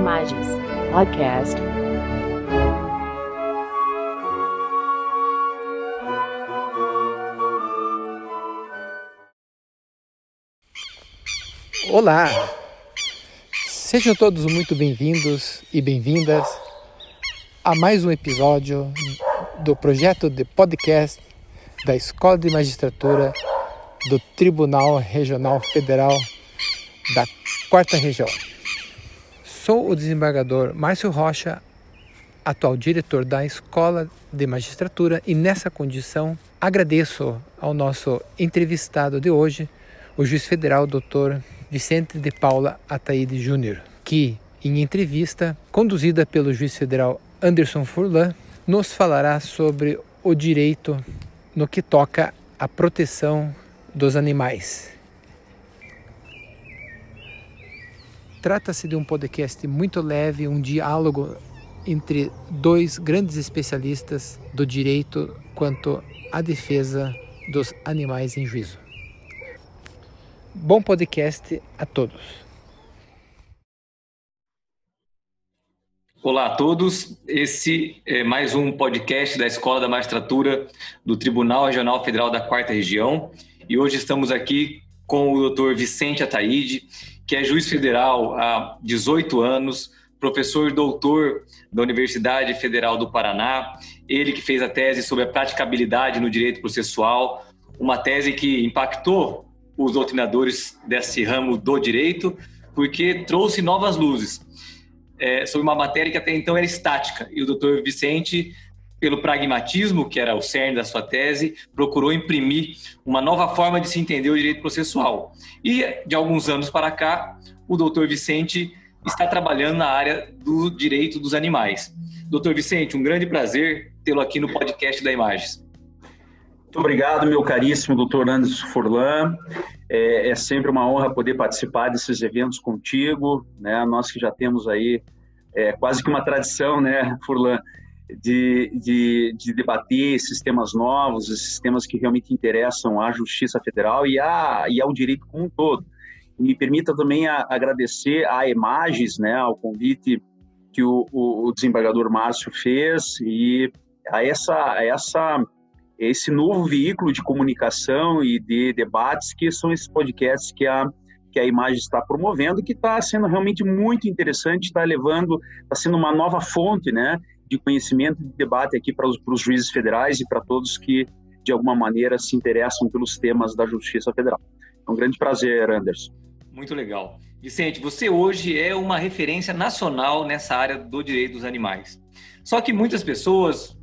Imagens Podcast. Olá! Sejam todos muito bem-vindos e bem-vindas a mais um episódio do projeto de podcast da Escola de Magistratura do Tribunal Regional Federal da Quarta Região. Sou o desembargador Márcio Rocha, atual diretor da Escola de Magistratura, e nessa condição agradeço ao nosso entrevistado de hoje, o juiz federal Dr. Vicente de Paula Ataíde Júnior, que, em entrevista conduzida pelo juiz federal Anderson Furlan, nos falará sobre o direito no que toca à proteção dos animais. Trata-se de um podcast muito leve, um diálogo entre dois grandes especialistas do direito quanto à defesa dos animais em juízo. Bom podcast a todos. Olá a todos, esse é mais um podcast da Escola da Magistratura do Tribunal Regional Federal da Quarta Região e hoje estamos aqui com o Dr. Vicente Ataíde, que é juiz federal há 18 anos, professor doutor da Universidade Federal do Paraná, ele que fez a tese sobre a praticabilidade no direito processual, uma tese que impactou os doutrinadores desse ramo do direito, porque trouxe novas luzes é, sobre uma matéria que até então era estática. E o doutor Vicente, pelo pragmatismo, que era o cerne da sua tese, procurou imprimir uma nova forma de se entender o direito processual. E, de alguns anos para cá, o doutor Vicente está trabalhando na área do direito dos animais. Doutor Vicente, um grande prazer tê-lo aqui no podcast da Imagens. Muito obrigado, meu caríssimo doutor Anderson Furlan. É, é, sempre uma honra poder participar desses eventos contigo, né? Nós que já temos aí é, quase que uma tradição, né, Furlan, de, de, de debater sistemas novos, sistemas que realmente interessam à Justiça Federal e, a, e ao direito como um todo. Me permita também a, agradecer a Imagens, né, ao convite que o, o, o desembargador Márcio fez e a essa, a essa esse novo veículo de comunicação e de debates que são esses podcasts que a que a imagem está promovendo, que está sendo realmente muito interessante, está levando, está sendo uma nova fonte, né, de conhecimento e de debate aqui para os, para os juízes federais e para todos que de alguma maneira se interessam pelos temas da Justiça Federal. É um grande prazer, Anderson. Muito legal. Vicente, você hoje é uma referência nacional nessa área do direito dos animais. Só que muitas pessoas,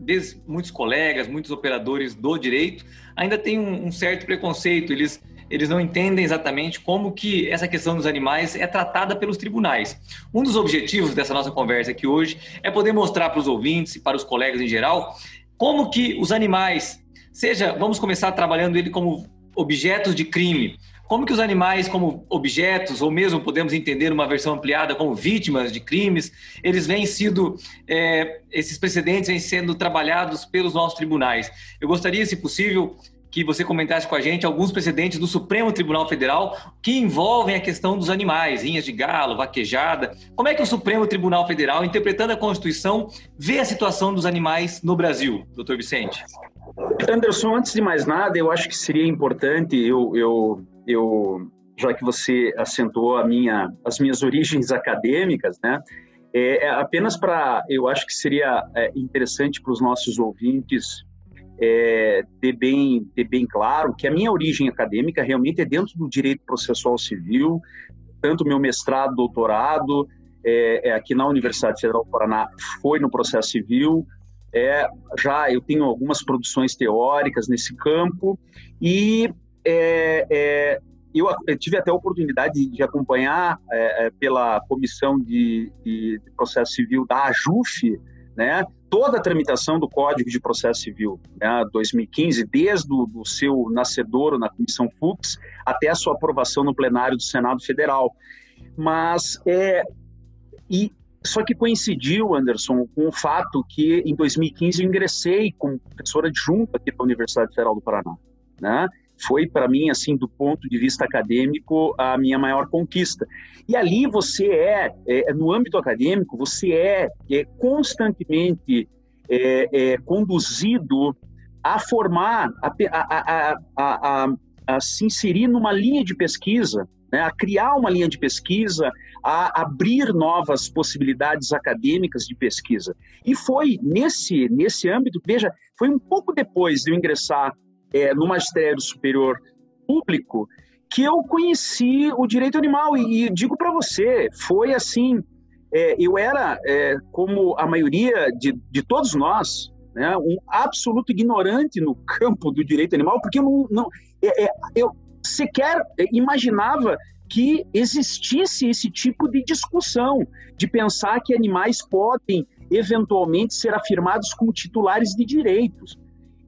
muitos colegas, muitos operadores do direito ainda têm um, certo preconceito. Eles, eles não entendem exatamente como que essa questão dos animais é tratada pelos tribunais. Um dos objetivos dessa nossa conversa aqui hoje é poder mostrar para os ouvintes e para os colegas em geral como que os animais, seja, vamos começar trabalhando ele como objetos de crime, como que os animais, como objetos, ou mesmo podemos entender uma versão ampliada como vítimas de crimes, eles vêm sido, é, esses precedentes vêm sendo trabalhados pelos nossos tribunais. Eu gostaria, se possível, que você comentasse com a gente alguns precedentes do Supremo Tribunal Federal que envolvem a questão dos animais, linhas de galo, vaquejada. Como é que o Supremo Tribunal Federal, interpretando a Constituição, vê a situação dos animais no Brasil, doutor Vicente? Anderson, antes de mais nada, eu acho que seria importante eu, eu eu já que você acentuou minha, as minhas origens acadêmicas, né? É, é apenas para, eu acho que seria é, interessante para os nossos ouvintes é, ter, bem, ter bem claro que a minha origem acadêmica realmente é dentro do direito processual civil, tanto meu mestrado, doutorado, é, é aqui na Universidade Federal do Paraná foi no processo civil, é, já eu tenho algumas produções teóricas nesse campo e é, é, eu, eu, tive até a oportunidade de acompanhar é, é pela comissão de, de, processo civil da AJUF, né, toda a tramitação do Código de Processo Civil, né, 2015, desde o do seu nascedouro na Comissão Fux até a sua aprovação no plenário do Senado Federal. Mas é e só que coincidiu, Anderson, com o fato que em 2015 eu ingressei como professora adjunta aqui da Universidade Federal do Paraná, né? Foi para mim assim do ponto de vista acadêmico a minha maior conquista e ali você é, é no âmbito acadêmico você é, é constantemente é, é, conduzido a formar a, a, a, a, se inserir numa linha de pesquisa né, a criar uma linha de pesquisa, a abrir novas possibilidades acadêmicas de pesquisa. E foi nesse, nesse âmbito, veja, foi um pouco depois de eu ingressar é, no magistério superior público que eu conheci o direito animal. E, e digo para você, foi assim: é, eu era, é, como a maioria de, de todos nós, né, um absoluto ignorante no campo do direito animal, porque eu não. não é, é, eu sequer imaginava que existisse esse tipo de discussão, de pensar que animais podem eventualmente ser afirmados como titulares de direitos.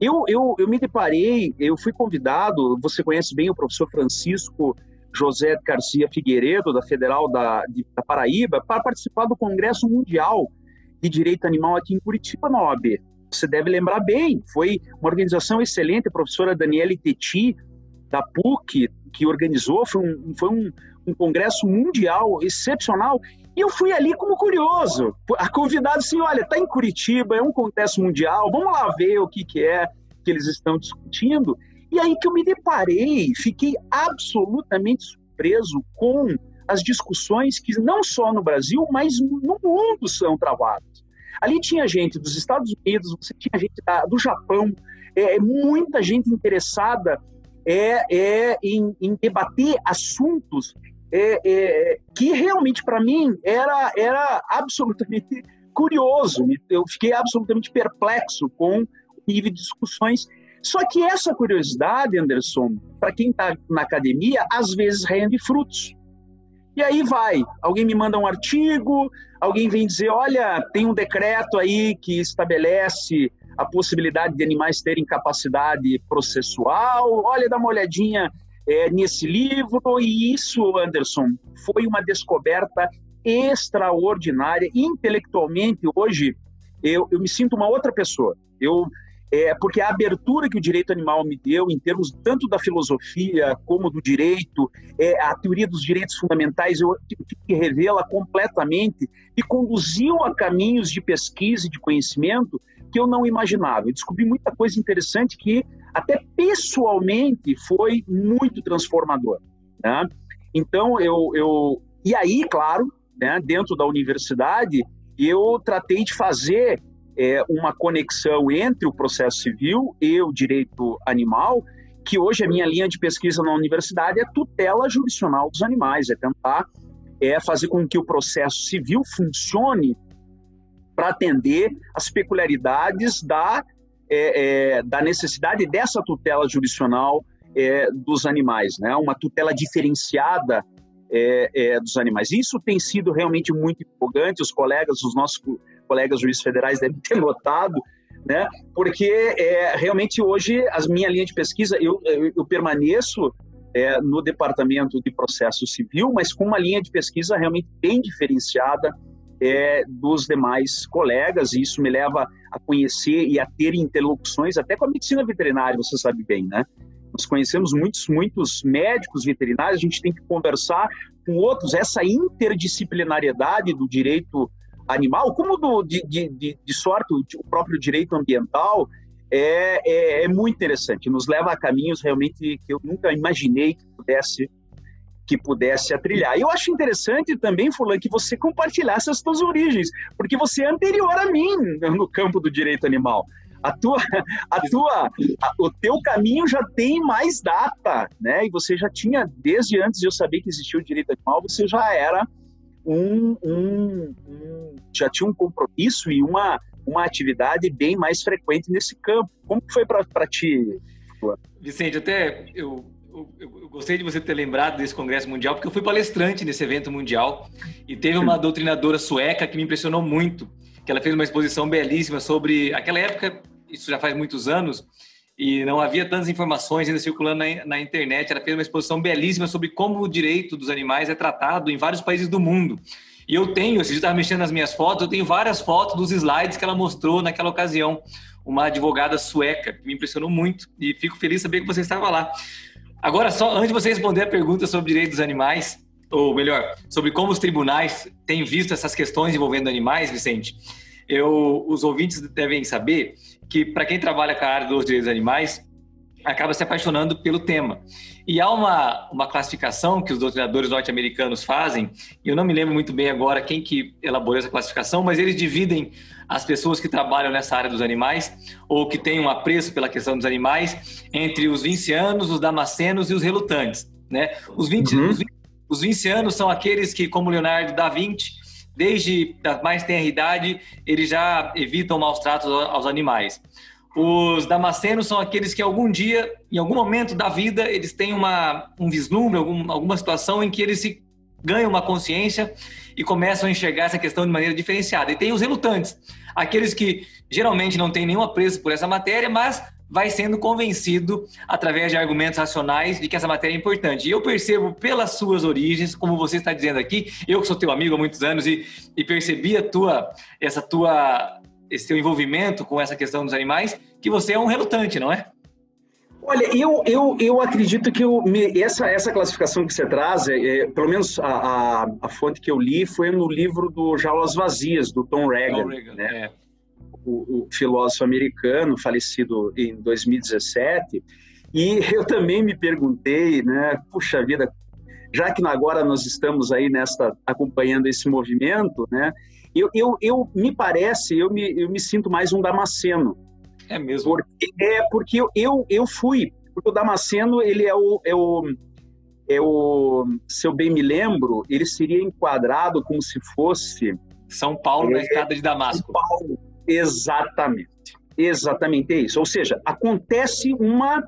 Eu, eu, eu me deparei, eu fui convidado, você conhece bem o professor Francisco José Garcia Figueiredo, da Federal da, de, da Paraíba, para participar do Congresso Mundial de Direito Animal aqui em Curitiba, na OAB. Você deve lembrar bem, foi uma organização excelente, a professora Daniele Teti, da PUC, que organizou, foi um, foi um, um congresso mundial excepcional, e eu fui ali como curioso, a convidado assim, olha, está em Curitiba, é um congresso mundial, vamos lá ver o que, que é que eles estão discutindo. E aí que eu me deparei, fiquei absolutamente surpreso com as discussões que não só no Brasil, mas no mundo são travadas. Ali tinha gente dos Estados Unidos, você tinha gente da, do Japão, é, muita gente interessada é, é em, em debater assuntos é, é, que realmente para mim era, era absolutamente curioso. Eu fiquei absolutamente perplexo com o nível de discussões. Só que essa curiosidade, Anderson, para quem está na academia, às vezes rende frutos. E aí vai, alguém me manda um artigo, alguém vem dizer, olha, tem um decreto aí que estabelece a possibilidade de animais terem capacidade processual, olha, dá uma olhadinha é, nesse livro, e isso, Anderson, foi uma descoberta extraordinária. Intelectualmente, hoje, eu, eu me sinto uma outra pessoa. Eu é, porque a abertura que o direito animal me deu, em termos tanto da filosofia como do direito, é, a teoria dos direitos fundamentais, eu, que revela completamente e conduziu a caminhos de pesquisa e de conhecimento que eu não imaginava. Eu descobri muita coisa interessante que até pessoalmente foi muito transformador. Né? Então, eu, eu. E aí, claro, né, dentro da universidade, eu tratei de fazer é, uma conexão entre o processo civil e o direito animal, que hoje a minha linha de pesquisa na universidade é tutela jurisdicional dos animais, é tentar é, fazer com que o processo civil funcione para atender as peculiaridades da é, é, da necessidade dessa tutela jurisdicional é, dos animais, né? uma tutela diferenciada é, é, dos animais. Isso tem sido realmente muito empolgante, os colegas, os nossos colegas juízes federais devem ter notado, né? porque é, realmente hoje, as minha linha de pesquisa, eu, eu, eu permaneço no departamento de processo civil, mas com uma linha de pesquisa realmente bem diferenciada, é, dos demais colegas, e isso me leva a conhecer e a ter interlocuções até com a medicina veterinária, você sabe bem, né? Nós conhecemos muitos, muitos médicos veterinários, a gente tem que conversar com outros, essa interdisciplinariedade do direito animal, como do, de, de, de sorte o próprio direito ambiental, é, é, é, muito interessante, nos leva a caminhos realmente que eu nunca imaginei que pudesse que pudesse atrilhar. E eu acho interessante também, Fulano, que você compartilhasse as suas origens, porque você é anterior a mim no campo do direito animal. A tua, a tua, a, o teu caminho já tem mais data, né? E você já tinha, desde antes de eu saber que existia o direito animal, você já era um, um, um já tinha um compromisso e uma, uma atividade bem mais frequente nesse campo. Como foi para ti? Vicente, até eu eu, eu, gostei de você ter lembrado desse congresso mundial, porque eu fui palestrante nesse evento mundial e teve uma doutrinadora sueca que me impressionou muito, que ela fez uma exposição belíssima sobre aquela época, isso já faz muitos anos, e não havia tantas informações ainda circulando na, na, internet. Ela fez uma exposição belíssima sobre como o direito dos animais é tratado em vários países do mundo. E eu tenho, se você estava mexendo nas minhas fotos, eu tenho várias fotos dos slides que ela mostrou naquela ocasião. Uma advogada sueca, que me impressionou muito e fico feliz de saber que você estava lá. Agora, só antes de você responder a pergunta sobre direitos dos animais, ou melhor, sobre como os tribunais têm visto essas questões envolvendo animais, Vicente, eu, os ouvintes devem saber que, para quem trabalha com a área dos direitos dos animais, acaba se apaixonando pelo tema. E há uma, uma classificação que os doutrinadores norte-americanos fazem, e eu não me lembro muito bem agora quem que elaborou essa classificação, mas eles dividem as pessoas que trabalham nessa área dos animais, ou que têm um apreço pela questão dos animais, entre os vincianos, os damascenos e os relutantes. Né? Os, 20, uhum. os, os vincianos são aqueles que, como Leonardo da Vinci, desde a mais tenra idade, eles já evitam maus tratos aos animais. Os damascenos são aqueles que algum dia, em algum momento da vida, eles têm uma, um vislumbre, algum, alguma situação em que eles se ganham uma consciência e começam a enxergar essa questão de maneira diferenciada. E tem os relutantes, aqueles que geralmente não têm nenhum apreço por essa matéria, mas vai sendo convencido através de argumentos racionais de que essa matéria é importante. E eu percebo pelas suas origens, como você está dizendo aqui, eu que sou teu amigo há muitos anos e, e percebi a tua, essa tua, esse teu envolvimento com essa questão dos animais, que você é um relutante, não é? Olha, eu, eu, eu acredito que eu, essa, essa classificação que você traz, é, é, pelo menos a, a, a, fonte que eu li foi no livro do Jaulas Vazias, do Tom Reagan. Tom Reagan né? É o, o filósofo americano, falecido em 2017, e eu também me perguntei, né, puxa vida, já que agora nós estamos aí nesta acompanhando esse movimento, né, eu, eu, eu me parece, eu me, eu me sinto mais um Damasceno. É mesmo? Porque, é porque eu, eu, eu fui, porque o Damasceno, ele é o, é o, é o, se eu bem me lembro, ele seria enquadrado como se fosse... São Paulo é, na escada de Damasco. São Paulo, Exatamente. Exatamente isso. Ou seja, acontece uma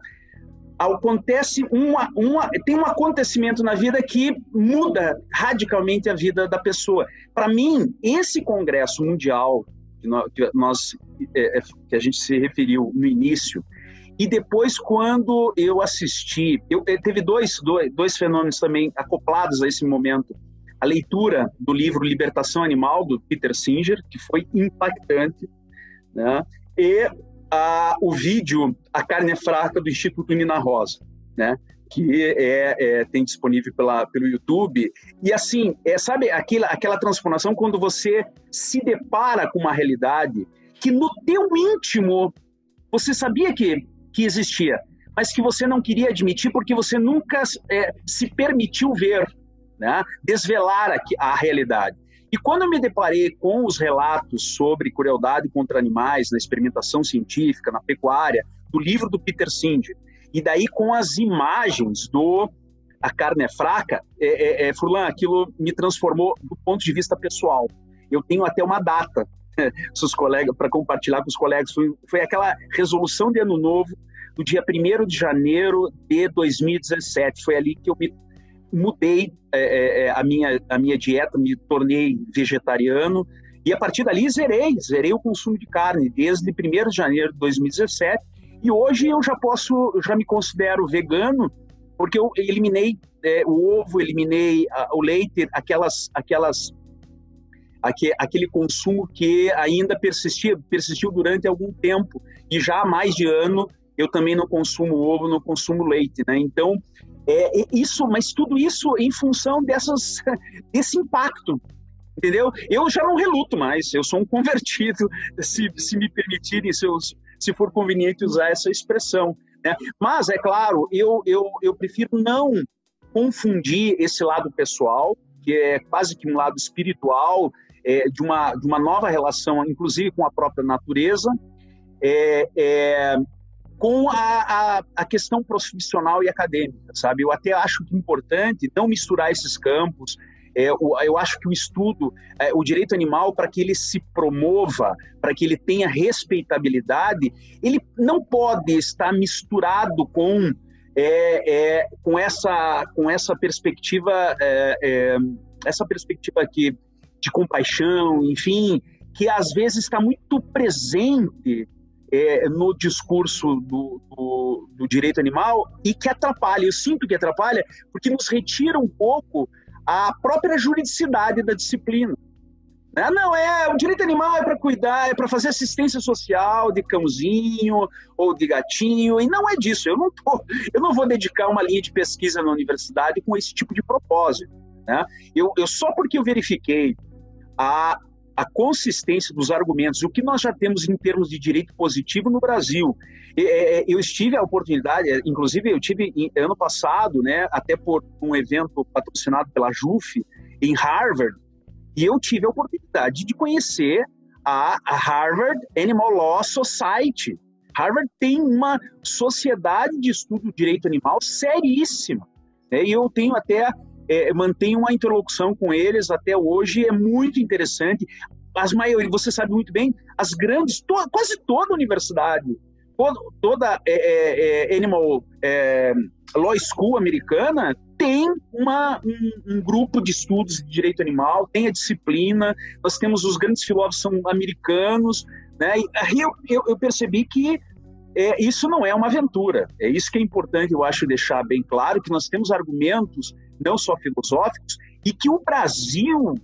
acontece uma, uma tem um acontecimento na vida que muda radicalmente a vida da pessoa. Para mim, esse congresso mundial que nós, é, é, que a gente se referiu no início e depois quando eu assisti, eu, é, teve dois, dois, dois fenômenos também acoplados a esse momento a leitura do livro Libertação Animal, do Peter Singer, que foi impactante, né? e a, o vídeo A Carne é Fraca, do Instituto Nina Rosa, né? Que é, é, tem disponível pela, pelo YouTube. E assim, é, sabe aquela, aquela transformação quando você se depara com uma realidade que no teu íntimo você sabia que, que existia, mas que você não queria admitir porque você nunca é, se permitiu ver né? desvelar a, a realidade. E quando eu me deparei com os relatos sobre crueldade contra animais na experimentação científica, na pecuária, do livro do Peter Singer, e daí com as imagens do A Carne é Fraca, é, é, é, Furlan, aquilo me transformou do ponto de vista pessoal. Eu tenho até uma data para compartilhar com os colegas. Foi, foi aquela resolução de ano novo, do dia 1 de janeiro de 2017. Foi ali que eu me mudei é, é, é, a, minha, a minha dieta, me tornei vegetariano e a partir dali zerei, zerei o consumo de carne desde 1 de janeiro de 2017 e hoje eu já posso, já me considero vegano porque eu eliminei é, o ovo, eliminei a, o leite, aquelas, aquelas, aquele consumo que ainda persistia, persistiu durante algum tempo e já há mais de ano eu também não consumo ovo, não consumo leite, né? Então é, isso, mas tudo isso em função dessas, desse impacto, entendeu? Eu já não reluto mais, eu sou um convertido, se, se me permitirem, se, eu, se for conveniente usar essa expressão. Né? Mas, é claro, eu, eu, eu prefiro não confundir esse lado pessoal, que é quase que um lado espiritual, é, de, uma, de uma nova relação, inclusive com a própria natureza, é, é, com a, a, a, questão profissional e acadêmica, sabe? Eu até acho que é importante não misturar esses campos. É, eu acho que o estudo, é, o direito animal, para que ele se promova, para que ele tenha respeitabilidade, ele não pode estar misturado com, é, é com, essa, com essa perspectiva, é, é, essa perspectiva aqui de compaixão, enfim, que às vezes está muito presente é, no discurso do, do, do, direito animal e que atrapalha. Eu sinto que atrapalha porque nos retira um pouco a própria juridicidade da disciplina. Né? Não, é o direito animal é para cuidar, é para fazer assistência social de cãozinho ou de gatinho, e não é disso. Eu não, tô, eu não vou dedicar uma linha de pesquisa na universidade com esse tipo de propósito. Né? Eu, eu só porque eu verifiquei a, a consistência dos argumentos, o que nós já temos em termos de direito positivo no Brasil. É, eu estive a oportunidade, é, inclusive eu tive ano passado, né, até por um evento patrocinado pela JUF em Harvard, e eu tive a oportunidade de conhecer a, Harvard Animal Law Society. Harvard tem uma sociedade de estudo do direito animal seríssima. Né? E eu tenho até, é, mantenho uma interlocução com eles até hoje, é muito interessante. As maiorias, você sabe muito bem, as grandes, to, quase toda universidade, toda, toda é, é, é Animal é, Law School americana tem uma, um, um, grupo de estudos de direito animal, tem a disciplina, nós temos os grandes filósofos são americanos, né? E aí eu, eu, eu percebi que é, isso não é uma aventura. É isso que é importante, eu acho, deixar bem claro, que nós temos argumentos não só filosóficos e que o Brasil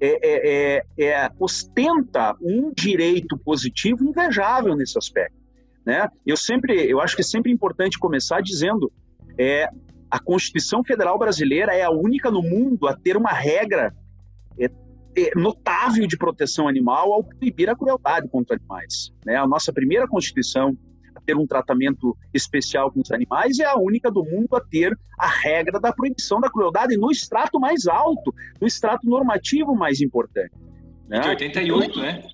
é, é, é, é ostenta um direito positivo invejável nesse aspecto. Né? Eu sempre, eu acho que é sempre importante começar dizendo é, a Constituição Federal Brasileira é a única no mundo a ter uma regra é, notável de proteção animal ao proibir a crueldade contra animais. Né? A nossa primeira Constituição ter um tratamento especial com os animais é a única do mundo a ter a regra da proibição da crueldade no extrato mais alto, no extrato normativo mais importante. Né? De 88, né?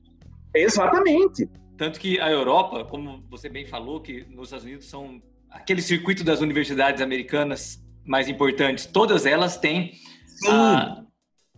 Exatamente. Tanto que a Europa, como você bem falou, que nos Estados Unidos são aquele circuito das universidades americanas mais importantes, todas elas têm a,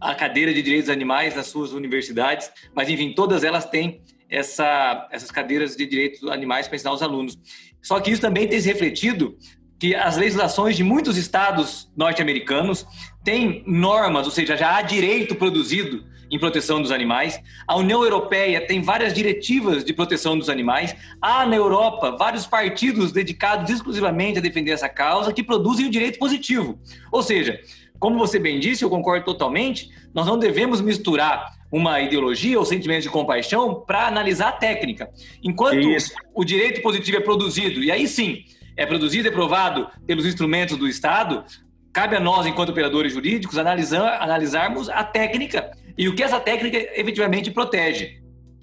a, cadeira de direitos animais nas suas universidades, mas enfim, todas elas têm essa, essas cadeiras de direitos animais para ensinar os alunos. Só que isso também tem se refletido que as legislações de muitos estados norte-americanos têm normas, ou seja, já há direito produzido em proteção dos animais. A União Europeia tem várias diretivas de proteção dos animais. Há na Europa vários partidos dedicados exclusivamente a defender essa causa que produzem o direito positivo. Ou seja, como você bem disse, eu concordo totalmente, nós não devemos misturar uma ideologia ou sentimento de compaixão para analisar a técnica. Enquanto Isso. o direito positivo é produzido, e aí sim, é produzido e aprovado pelos instrumentos do Estado, cabe a nós, enquanto operadores jurídicos, analisar, analisarmos a técnica e o que essa técnica efetivamente protege.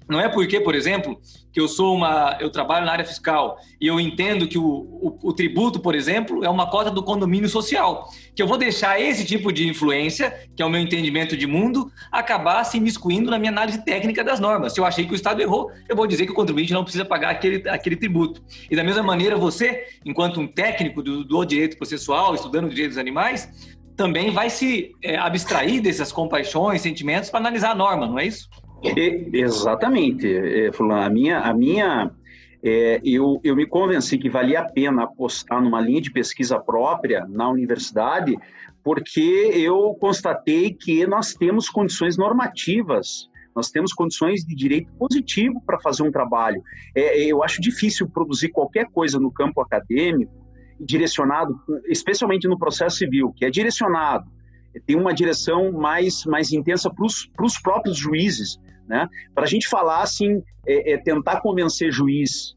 Não é porque, por exemplo, que eu sou uma, eu trabalho na área fiscal e eu entendo que o, o, o, tributo, por exemplo, é uma cota do condomínio social, que eu vou deixar esse tipo de influência, que é o meu entendimento de mundo, acabar se imiscuindo na minha análise técnica das normas. Se eu achei que o Estado errou, eu vou dizer que o contribuinte não precisa pagar aquele, aquele tributo. E da mesma maneira, você, enquanto um técnico do, do direito processual, estudando direitos dos animais, também vai se é, abstrair dessas compaixões, sentimentos para analisar a norma, não é isso? É, exatamente, é, A minha, a minha é, eu, eu me convenci que valia a pena apostar numa linha de pesquisa própria na universidade, porque eu constatei que nós temos condições normativas nós temos condições de direito positivo para fazer um trabalho. É, eu acho difícil produzir qualquer coisa no campo acadêmico direcionado, especialmente no processo civil, que é direcionado, tem uma direção mais, mais intensa para os próprios juízes, né? Para a gente falar assim, é, é tentar convencer juiz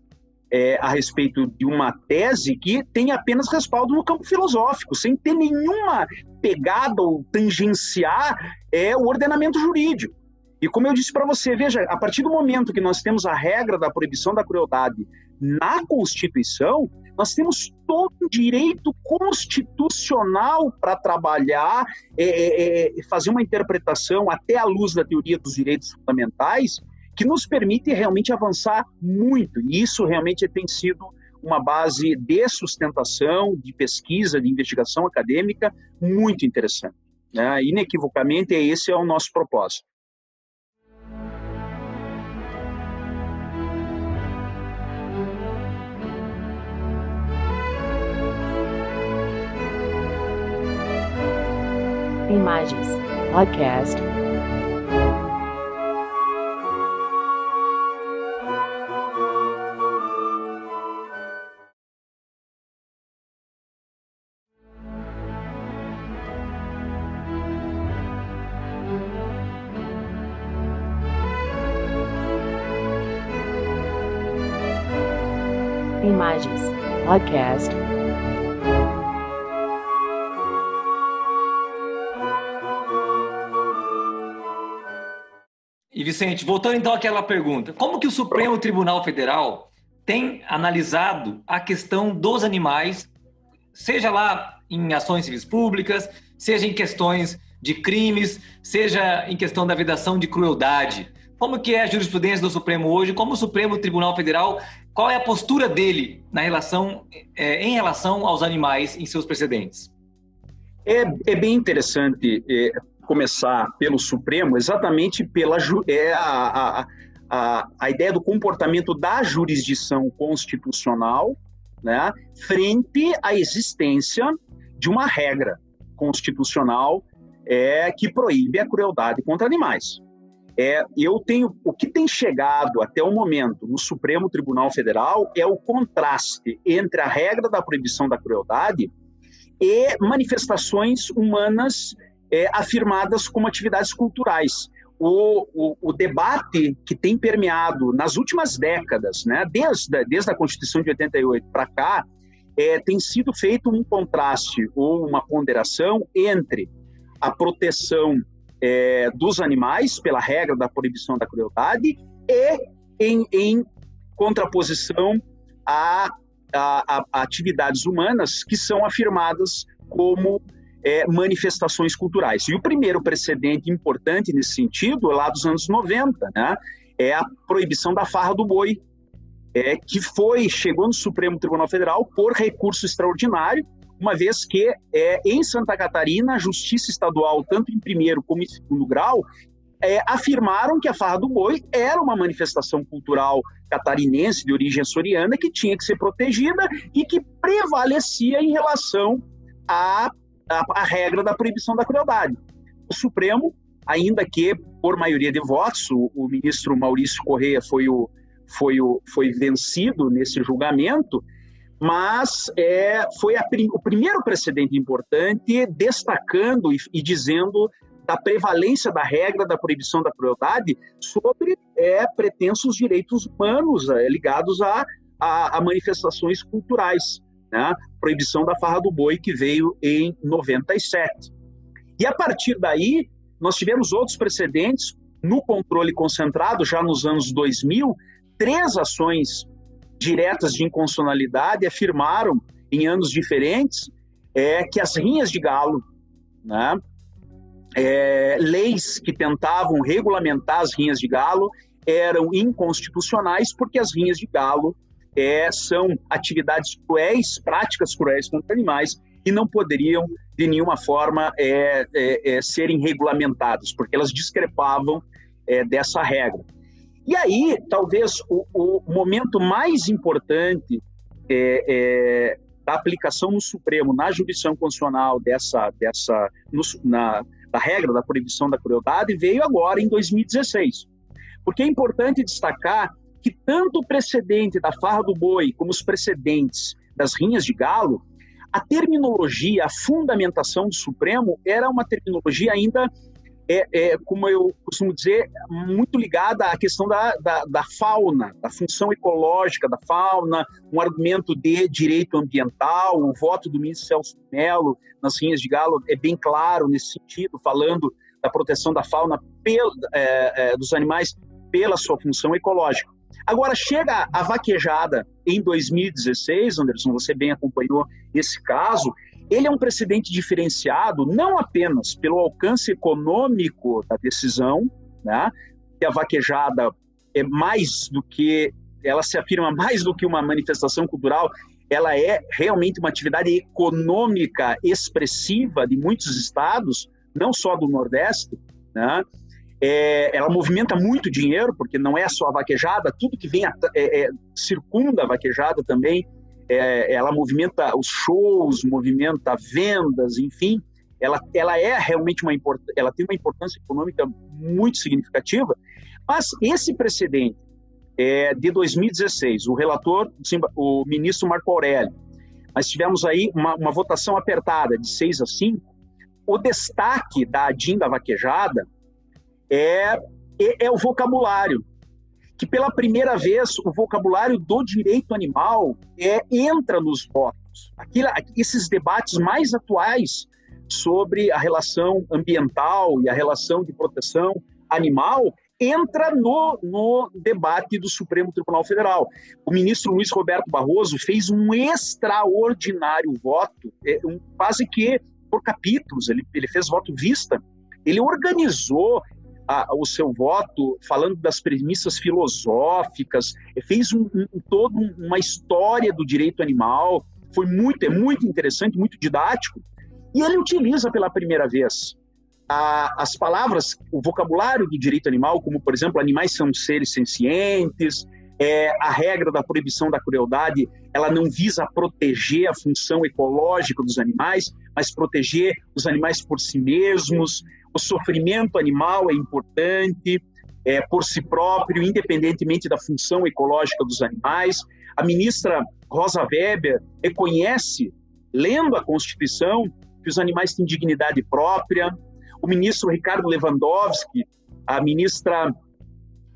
é, a respeito de uma tese que tem apenas respaldo no campo filosófico, sem ter nenhuma pegada ou tangenciar é, o ordenamento jurídico. E como eu disse para você, veja, a partir do momento que nós temos a regra da proibição da crueldade na Constituição, nós temos todo um direito constitucional para trabalhar, é, é, é, fazer uma interpretação até à luz da teoria dos direitos fundamentais, que nos permite realmente avançar muito. E isso realmente tem sido uma base de sustentação, de pesquisa, de investigação acadêmica muito interessante. Né? Inequivocamente, esse é o nosso propósito. Imagens Podcast. Imagens Podcast. E Vicente, voltando então àquela pergunta, como que o Supremo Tribunal Federal tem analisado a questão dos animais, seja lá em ações civis públicas, seja em questões de crimes, seja em questão da vedação de crueldade? Como que é a jurisprudência do Supremo hoje? Como o Supremo Tribunal Federal, qual é a postura dele na relação, é, em relação aos animais em seus precedentes? É, é bem interessante é, começar pelo Supremo, exatamente pela é, a, a, a, a ideia do comportamento da jurisdição constitucional né, frente à existência de uma regra constitucional é, que proíbe a crueldade contra animais. É, eu tenho o que tem chegado até o momento no Supremo Tribunal Federal é o contraste entre a regra da proibição da crueldade e manifestações humanas é, afirmadas como atividades culturais. O, o, o, debate que tem permeado nas últimas décadas, né, desde, desde a Constituição de 88 para cá, é, tem sido feito um contraste ou uma ponderação entre a proteção é, dos animais pela regra da proibição da crueldade e em, em contraposição a, a, a, atividades humanas que são afirmadas como é, manifestações culturais. E o primeiro precedente importante nesse sentido é lá dos anos 90, né? É a proibição da farra do boi, é, que foi chegou no Supremo Tribunal Federal por recurso extraordinário, uma vez que é, em Santa Catarina a Justiça Estadual, tanto em primeiro como em segundo grau, é, afirmaram que a farra do boi era uma manifestação cultural catarinense de origem açoriana que tinha que ser protegida e que prevalecia em relação à, à, à regra da proibição da crueldade. O Supremo, ainda que por maioria de votos, o, o ministro Maurício Correia foi o, foi, o, foi vencido nesse julgamento, mas é, foi a, o primeiro precedente importante destacando e, e, dizendo da prevalência da regra da proibição da crueldade sobre é, pretensos direitos humanos é, ligados a, a, a, manifestações culturais. Né? Proibição da farra do boi, que veio em 97. E a partir daí, nós tivemos outros precedentes no controle concentrado, já nos anos 2000, três ações diretas de inconstitucionalidade afirmaram, em anos diferentes, é, que as rinhas de galo, né, é, leis que tentavam regulamentar as rinhas de galo eram inconstitucionais porque as rinhas de galo é, são atividades cruéis, práticas cruéis contra animais e não poderiam de nenhuma forma é, é, é serem regulamentadas porque elas discrepavam é, dessa regra. E aí, talvez o, o momento mais importante é, da aplicação no Supremo, na jurisdição constitucional dessa, dessa no, na, da regra da proibição da crueldade, veio agora em 2016. Porque é importante destacar que tanto o precedente da farra do boi como os precedentes das rinhas de galo, a terminologia, a fundamentação do Supremo era uma terminologia ainda é, é, como eu costumo dizer, muito ligada à questão da, da, da, fauna, da função ecológica da fauna, um argumento de direito ambiental, o voto do ministro Celso Mello nas linhas de galo é bem claro nesse sentido, falando da proteção da fauna pel, é, é, dos animais pela sua função ecológica. Agora, chega a vaquejada em 2016, Anderson, você bem acompanhou esse caso, ele é um precedente diferenciado não apenas pelo alcance econômico da decisão, né, que a vaquejada é mais do que, ela se afirma mais do que uma manifestação cultural, ela é realmente uma atividade econômica expressiva de muitos estados, não só do Nordeste, né? É, ela movimenta muito dinheiro, porque não é só a vaquejada, tudo que vem a, é, é, circunda a vaquejada também. É, ela movimenta os shows, movimenta vendas, enfim, ela, ela é realmente uma ela tem uma importância econômica muito significativa, mas esse precedente é de 2016, o relator, o ministro Marco Aurélio, nós tivemos aí uma, uma votação apertada de 6 a 5, o destaque da ADIM da vaquejada é, é, é o vocabulário. que pela primeira vez o vocabulário do direito animal é, entra nos votos. Aquilo, esses debates mais atuais sobre a relação ambiental e a relação de proteção animal entra no, no debate do Supremo Tribunal Federal. O ministro Luiz Roberto Barroso fez um extraordinário voto, é, um, quase que por capítulos, ele, ele fez voto vista, ele organizou a, o seu voto falando das premissas filosóficas, fez um, um, todo uma história do direito animal, foi muito, é muito interessante, muito didático, e ele utiliza pela primeira vez a, as palavras, o vocabulário do direito animal, como, por exemplo, animais são seres sencientes, é, a regra da proibição da crueldade, ela não visa proteger a função ecológica dos animais, mas proteger os animais por si mesmos. O sofrimento animal é importante é, por si próprio, independentemente da função ecológica dos animais. A ministra Rosa Weber reconhece, lendo a Constituição, que os animais têm dignidade própria. O ministro Ricardo Lewandowski, a ministra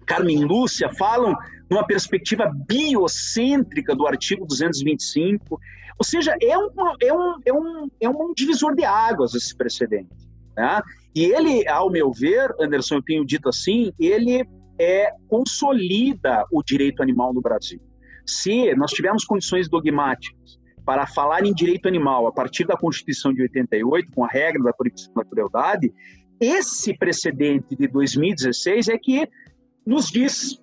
Carmen Lúcia falam numa perspectiva biocêntrica do artigo 225. Ou seja, é um, é um, é um, é um divisor de águas esse precedente. Né? E ele, ao meu ver, Anderson, eu tenho dito assim, ele é, consolida o direito animal no Brasil. Se nós tivermos condições dogmáticas para falar em direito animal a partir da Constituição de 88, com a regra da proibição da crueldade, esse precedente de 2016 é que nos diz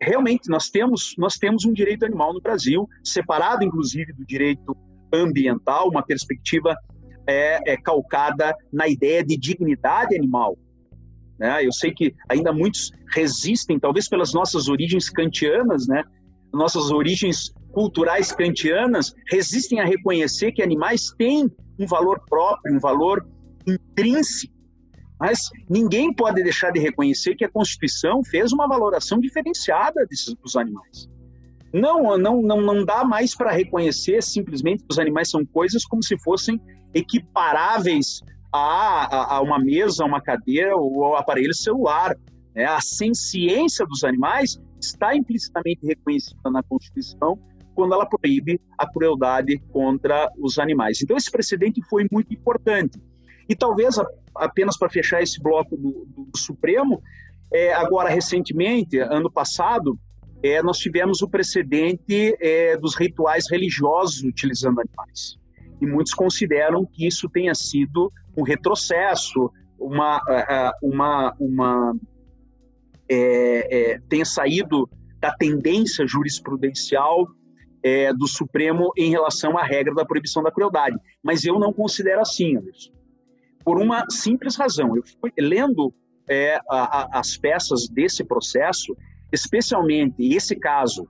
realmente nós temos nós temos um direito animal no Brasil separado inclusive do direito ambiental uma perspectiva é, é calcada na ideia de dignidade animal né? eu sei que ainda muitos resistem talvez pelas nossas origens kantianas né nossas origens culturais kantianas resistem a reconhecer que animais têm um valor próprio um valor intrínseco mas ninguém pode deixar de reconhecer que a Constituição fez uma valoração diferenciada desses, dos animais. Não, não, não, não dá mais para reconhecer simplesmente que os animais são coisas como se fossem equiparáveis a, a, uma mesa, a uma cadeira ou ao aparelho celular. É, a ciência dos animais está implicitamente reconhecida na Constituição quando ela proíbe a crueldade contra os animais. Então, esse precedente foi muito importante. E talvez, apenas para fechar esse bloco do, do Supremo, é, agora recentemente, ano passado, é, nós tivemos o precedente é, dos rituais religiosos utilizando animais. E muitos consideram que isso tenha sido um retrocesso, uma, uma, uma é, é, tenha saído da tendência jurisprudencial é, do Supremo em relação à regra da proibição da crueldade. Mas eu não considero assim, Anderson por uma simples razão. Eu fui lendo é, a, a, as peças desse processo, especialmente esse caso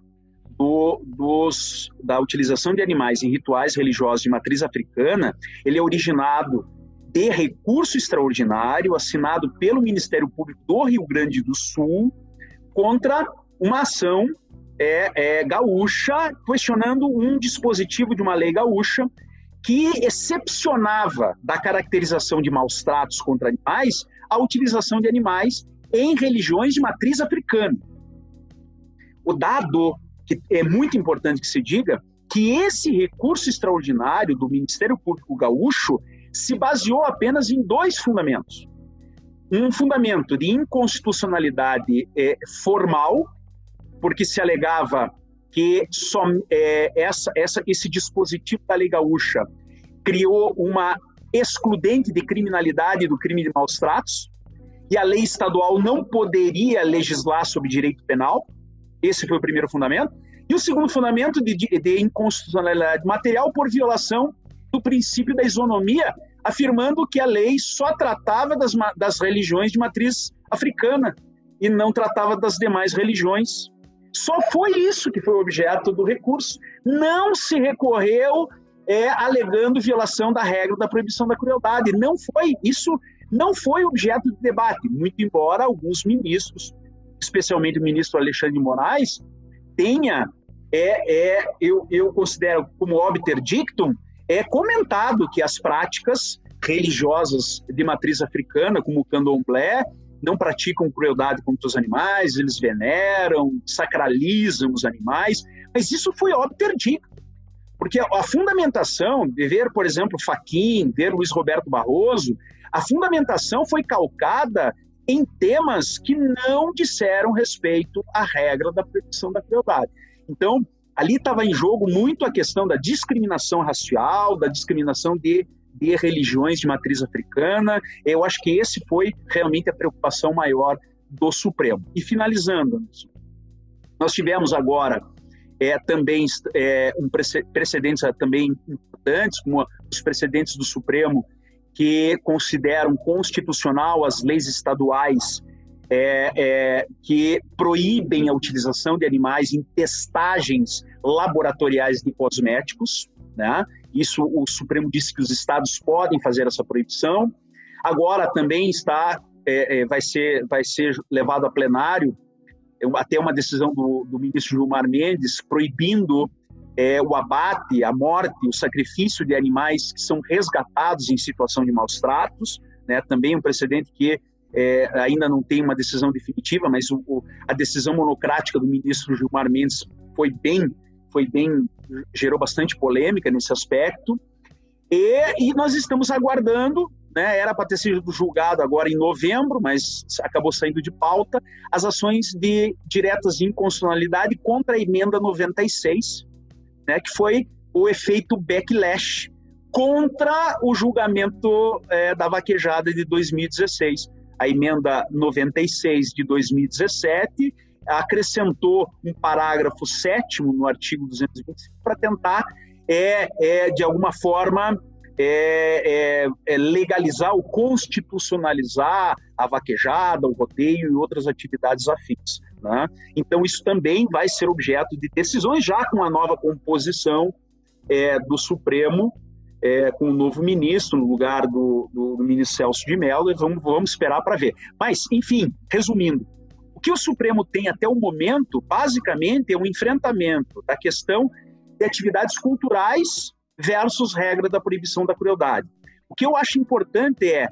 do, dos, da utilização de animais em rituais religiosos de matriz africana, ele é originado de recurso extraordinário assinado pelo Ministério Público do Rio Grande do Sul contra uma ação é, é, gaúcha, questionando um dispositivo de uma lei gaúcha que excepcionava da caracterização de maus tratos contra animais a utilização de animais em religiões de matriz africana. O dado que é muito importante que se diga que esse recurso extraordinário do Ministério Público Gaúcho se baseou apenas em dois fundamentos. Um fundamento de inconstitucionalidade é, formal, porque se alegava que só, é, essa, essa, esse dispositivo da Lei Gaúcha criou uma excludente de criminalidade do crime de maus tratos, e a lei estadual não poderia legislar sobre direito penal. Esse foi o primeiro fundamento. E o segundo fundamento de, de inconstitucionalidade material por violação do princípio da isonomia, afirmando que a lei só tratava das, das religiões de matriz africana e não tratava das demais religiões só foi isso que foi objeto do recurso. Não se recorreu é, alegando violação da regra da proibição da crueldade. Não foi isso, não foi objeto de debate. Muito embora alguns ministros, especialmente o ministro Alexandre de Moraes, tenha, é, é, eu, eu considero como obter dictum, é comentado que as práticas religiosas de matriz africana, como o candomblé, não praticam crueldade contra os animais, eles veneram, sacralizam os animais, mas isso foi óbvio dito. Porque a fundamentação, de ver, por exemplo, Faquin, ver Luiz Roberto Barroso, a fundamentação foi calcada em temas que não disseram respeito à regra da proibição da crueldade. Então, ali estava em jogo muito a questão da discriminação racial, da discriminação de, de religiões de matriz africana. Eu acho que esse foi realmente a preocupação maior do Supremo. E finalizando, nós tivemos agora é, também é, um precedentes também importantes, como os precedentes do Supremo que consideram constitucional as leis estaduais é, é, que proíbem a utilização de animais em testagens laboratoriais de cosméticos. Né? Isso o Supremo disse que os estados podem fazer essa proibição. Agora também está é, é vai ser vai ser levado a plenário até uma decisão do, do ministro Gilmar Mendes proibindo é, o abate, a morte, o sacrifício de animais que são resgatados em situação de maus tratos, né? também um precedente que é, ainda não tem uma decisão definitiva, mas o, o, a decisão monocrática do ministro Gilmar Mendes foi bem, foi bem, gerou bastante polêmica nesse aspecto. E, e nós estamos aguardando, né, era para ter sido julgado agora em novembro, mas acabou saindo de pauta, as ações de diretas de inconstitucionalidade contra a emenda 96, né, que foi o efeito backlash contra o julgamento é, da vaquejada de 2016. A emenda 96 de 2017 acrescentou um parágrafo sétimo no artigo 225 para tentar, é, é, de alguma forma, é, é, é, legalizar ou constitucionalizar a vaquejada, o rodeio e outras atividades afins. Né? Então, isso também vai ser objeto de decisões, já com a nova composição é, do Supremo, é, com o novo ministro, no lugar do, do, do ministro Celso de Mello, e vamos, vamos esperar para ver. Mas, enfim, resumindo, o que o Supremo tem até o momento, basicamente, é um enfrentamento da questão de atividades culturais versus regra da proibição da crueldade. O que eu acho importante é,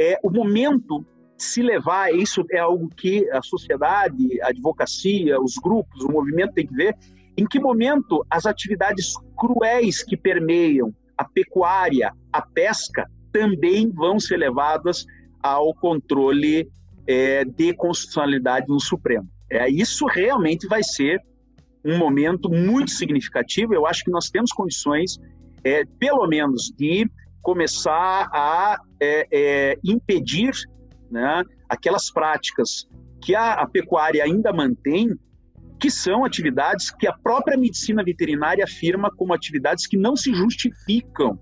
é o momento se levar, isso é algo que a sociedade, a advocacia, os grupos, o movimento tem que ver, em que momento as atividades cruéis que permeiam a pecuária, a pesca, também vão ser levadas ao controle é, de constitucionalidade no Supremo. É, isso realmente vai ser um momento muito significativo. Eu acho que nós temos condições, é, pelo menos, de começar a é, é, impedir né, aquelas práticas que a, a pecuária ainda mantém, que são atividades que a própria medicina veterinária afirma como atividades que não se justificam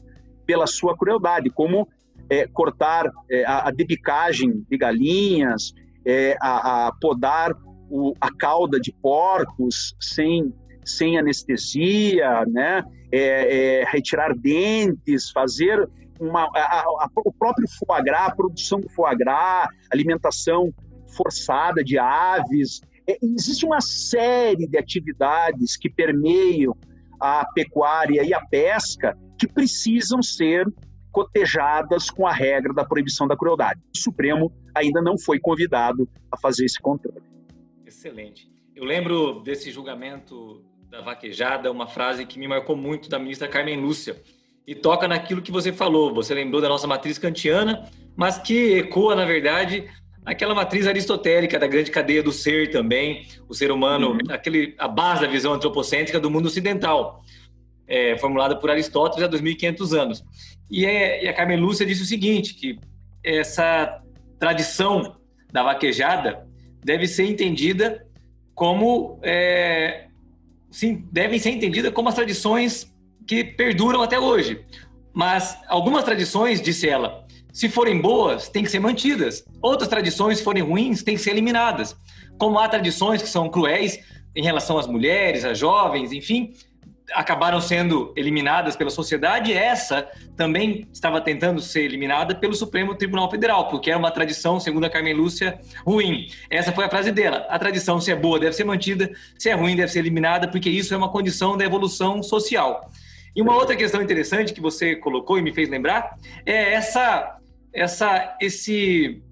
pela sua crueldade, como é, cortar é, a, a debicagem de galinhas, é, a, a, podar o, a cauda de porcos sem, sem anestesia, né? É, é, retirar dentes, fazer uma, a, o próprio foie gras, a produção do foie gras, alimentação forçada de aves. É, existe uma série de atividades que permeiam a pecuária e a pesca que precisam ser cotejadas com a regra da proibição da crueldade. O Supremo ainda não foi convidado a fazer esse controle. Excelente. Eu lembro desse julgamento da vaquejada, uma frase que me marcou muito da ministra Carmen Lúcia, e toca naquilo que você falou. Você lembrou da nossa matriz kantiana, mas que ecoa, na verdade, aquela matriz aristotélica da grande cadeia do ser também, o ser humano, uhum. aquele, a base da visão antropocêntrica do mundo ocidental, é, formulada por Aristóteles há 2.500 anos. E, é, e a Carmen Lúcia disse o seguinte, que essa tradição da vaquejada deve ser entendida como é, sim, devem ser entendidas como as tradições que perduram até hoje. Mas algumas tradições, disse ela, se forem boas, têm que ser mantidas. Outras tradições, se forem ruins, têm que ser eliminadas. Como há tradições que são cruéis em relação às mulheres, às jovens, enfim, acabaram sendo eliminadas pela sociedade, essa também estava tentando ser eliminada pelo Supremo Tribunal Federal, porque era uma tradição, segundo a Carmen Lúcia, ruim. Essa foi a frase dela. A tradição, se é boa, deve ser mantida, se é ruim, deve ser eliminada, porque isso é uma condição da evolução social. E uma outra questão interessante que você colocou e me fez lembrar é essa, essa, esse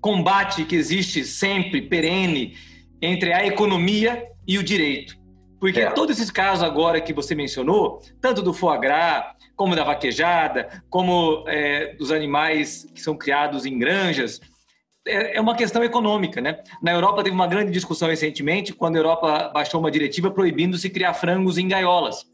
combate que existe sempre, perene, entre a economia e o direito. Porque é. todos esses casos agora que você mencionou, tanto do foie gras, como da vaquejada, como é, dos animais que são criados em granjas, é, é uma questão econômica, né? Na Europa teve uma grande discussão recentemente, quando a Europa baixou uma diretiva proibindo se criar frangos em gaiolas,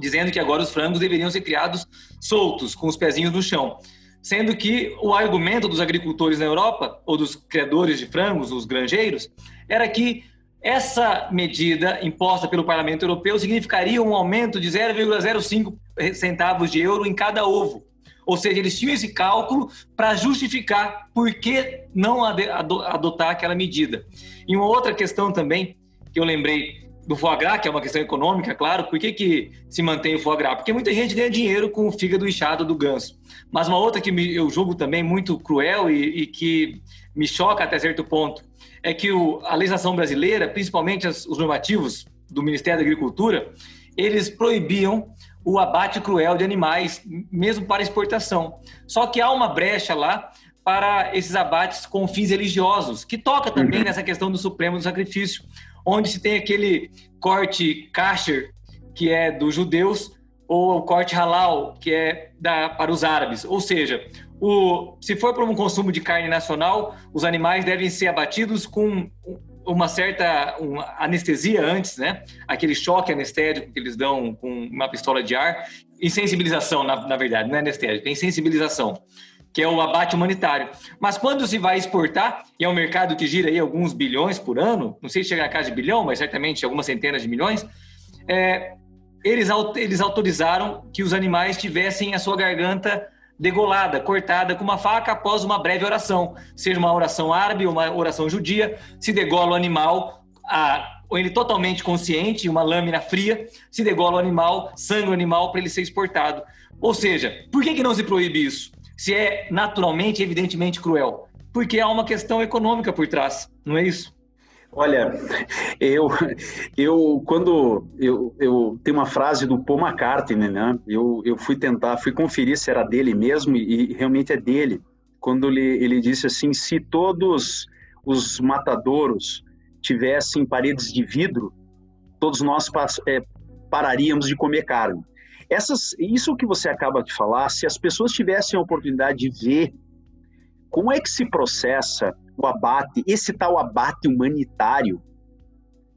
dizendo que agora os frangos deveriam ser criados soltos, com os pezinhos no chão. Sendo que o argumento dos agricultores na Europa, ou dos criadores de frangos, os granjeiros, era que essa medida imposta pelo Parlamento Europeu significaria um aumento de 0,05 centavos de euro em cada ovo. Ou seja, eles tinham esse cálculo para justificar por que não adotar aquela medida. E uma outra questão também que eu lembrei do foie gras, que é uma questão econômica, claro. Por que, que se mantém o foie gras? Porque muita gente ganha dinheiro com o fígado inchado do ganso. Mas uma outra que eu julgo também muito cruel e, e que me choca até certo ponto é que o, a legislação brasileira, principalmente as, os normativos do Ministério da Agricultura, eles proibiam o abate cruel de animais, mesmo para exportação. Só que há uma brecha lá para esses abates com fins religiosos, que toca também uhum. nessa questão do supremo do sacrifício onde se tem aquele corte kasher, que é dos judeus, ou o corte halal, que é da, para os árabes. Ou seja, o, se for para um consumo de carne nacional, os animais devem ser abatidos com uma certa uma anestesia antes, né? Aquele choque anestésico que eles dão com uma pistola de ar, insensibilização, na, na verdade, não é anestésico, é insensibilização que é o abate humanitário. Mas quando se vai exportar, e é um mercado que gira aí alguns bilhões por ano, não sei se chega a casa de bilhão, mas certamente algumas centenas de milhões, é, eles, eles autorizaram que os animais tivessem a sua garganta degolada, cortada com uma faca após uma breve oração, seja uma oração árabe ou uma oração judia, se degola o animal, a, ele totalmente consciente, uma lâmina fria, se degola o animal, sangue o animal para ele ser exportado. Ou seja, por que, que não se proíbe isso? Se é naturalmente, evidentemente cruel? Porque há uma questão econômica por trás, não é isso? Olha, eu, eu quando eu, eu tenho uma frase do Paul McCartney, né? Eu, eu fui tentar, fui conferir se era dele mesmo e, realmente é dele. Quando ele, ele disse assim, se todos os matadouros tivessem paredes de vidro, todos nós é, pararíamos de comer carne. Essas, isso que você acaba de falar, se as pessoas tivessem a oportunidade de ver como é que se processa o abate, esse tal abate humanitário,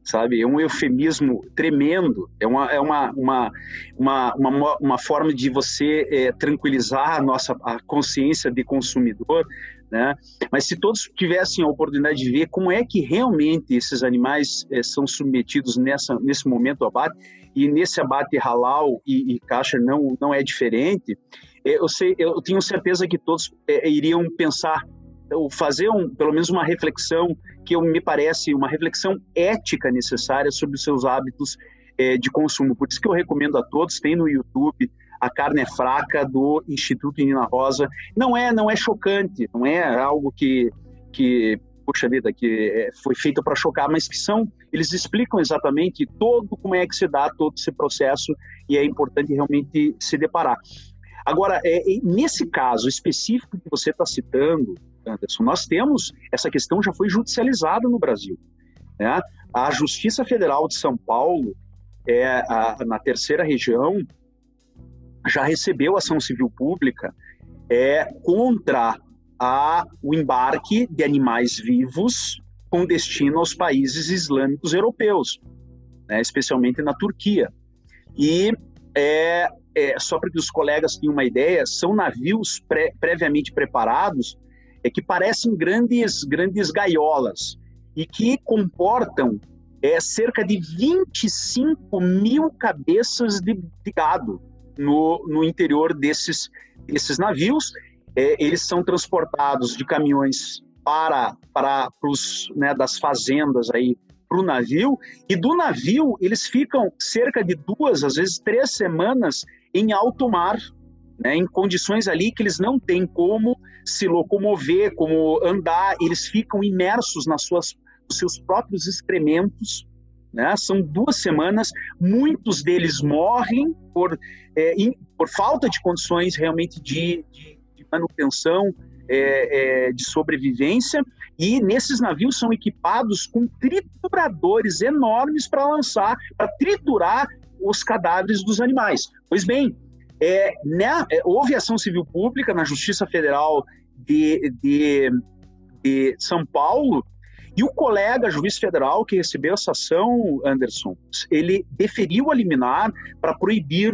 sabe? É um eufemismo tremendo, é uma, é uma, uma, uma, uma, uma forma de você é, tranquilizar a nossa a consciência de consumidor, né? Mas se todos tivessem a oportunidade de ver como é que realmente esses animais é, são submetidos nessa, nesse momento ao abate, e nesse abate halal e, e caixa não, não é diferente, é, eu, sei, eu tenho certeza que todos é, iriam pensar, ou fazer um, pelo menos uma reflexão, que eu, me parece uma reflexão ética necessária sobre os seus hábitos é, de consumo. Por isso que eu recomendo a todos, tem no YouTube a carne é fraca do Instituto Nina Rosa. Não é, não é chocante, não é algo que, que puxa vida, que é, foi feito para chocar, mas que são, eles explicam exatamente todo como é que se dá todo esse processo e é importante realmente se deparar. Agora, é, nesse caso específico que você está citando, Anderson, nós temos, essa questão já foi judicializada no Brasil. Né? A Justiça Federal de São Paulo, é, a, na terceira região, já recebeu ação civil pública é, contra a, o embarque de animais vivos com destino aos países islâmicos europeus, né, especialmente na Turquia. E é, é, só para que os colegas tenham uma ideia, são navios previamente preparados é, que parecem grandes, grandes gaiolas e que comportam é, cerca de 25 mil cabeças de, de gado no, no interior desses, desses navios. É, eles são transportados de caminhões para, para os né, das fazendas aí para o navio e do navio eles ficam cerca de duas, às vezes três semanas em alto mar, né, em condições ali que eles não têm como se locomover, como andar, eles ficam imersos nas suas, nos seus próprios excrementos né? São duas semanas, muitos deles morrem por, é, in, por falta de condições realmente de, de, manutenção é, é, de sobrevivência, e nesses navios são equipados com trituradores enormes para lançar, para triturar os cadáveres dos animais. Pois bem, é, né, é, houve ação civil pública na Justiça Federal de, de, de São Paulo e o colega juiz federal que recebeu essa ação, Anderson, ele deferiu a liminar para proibir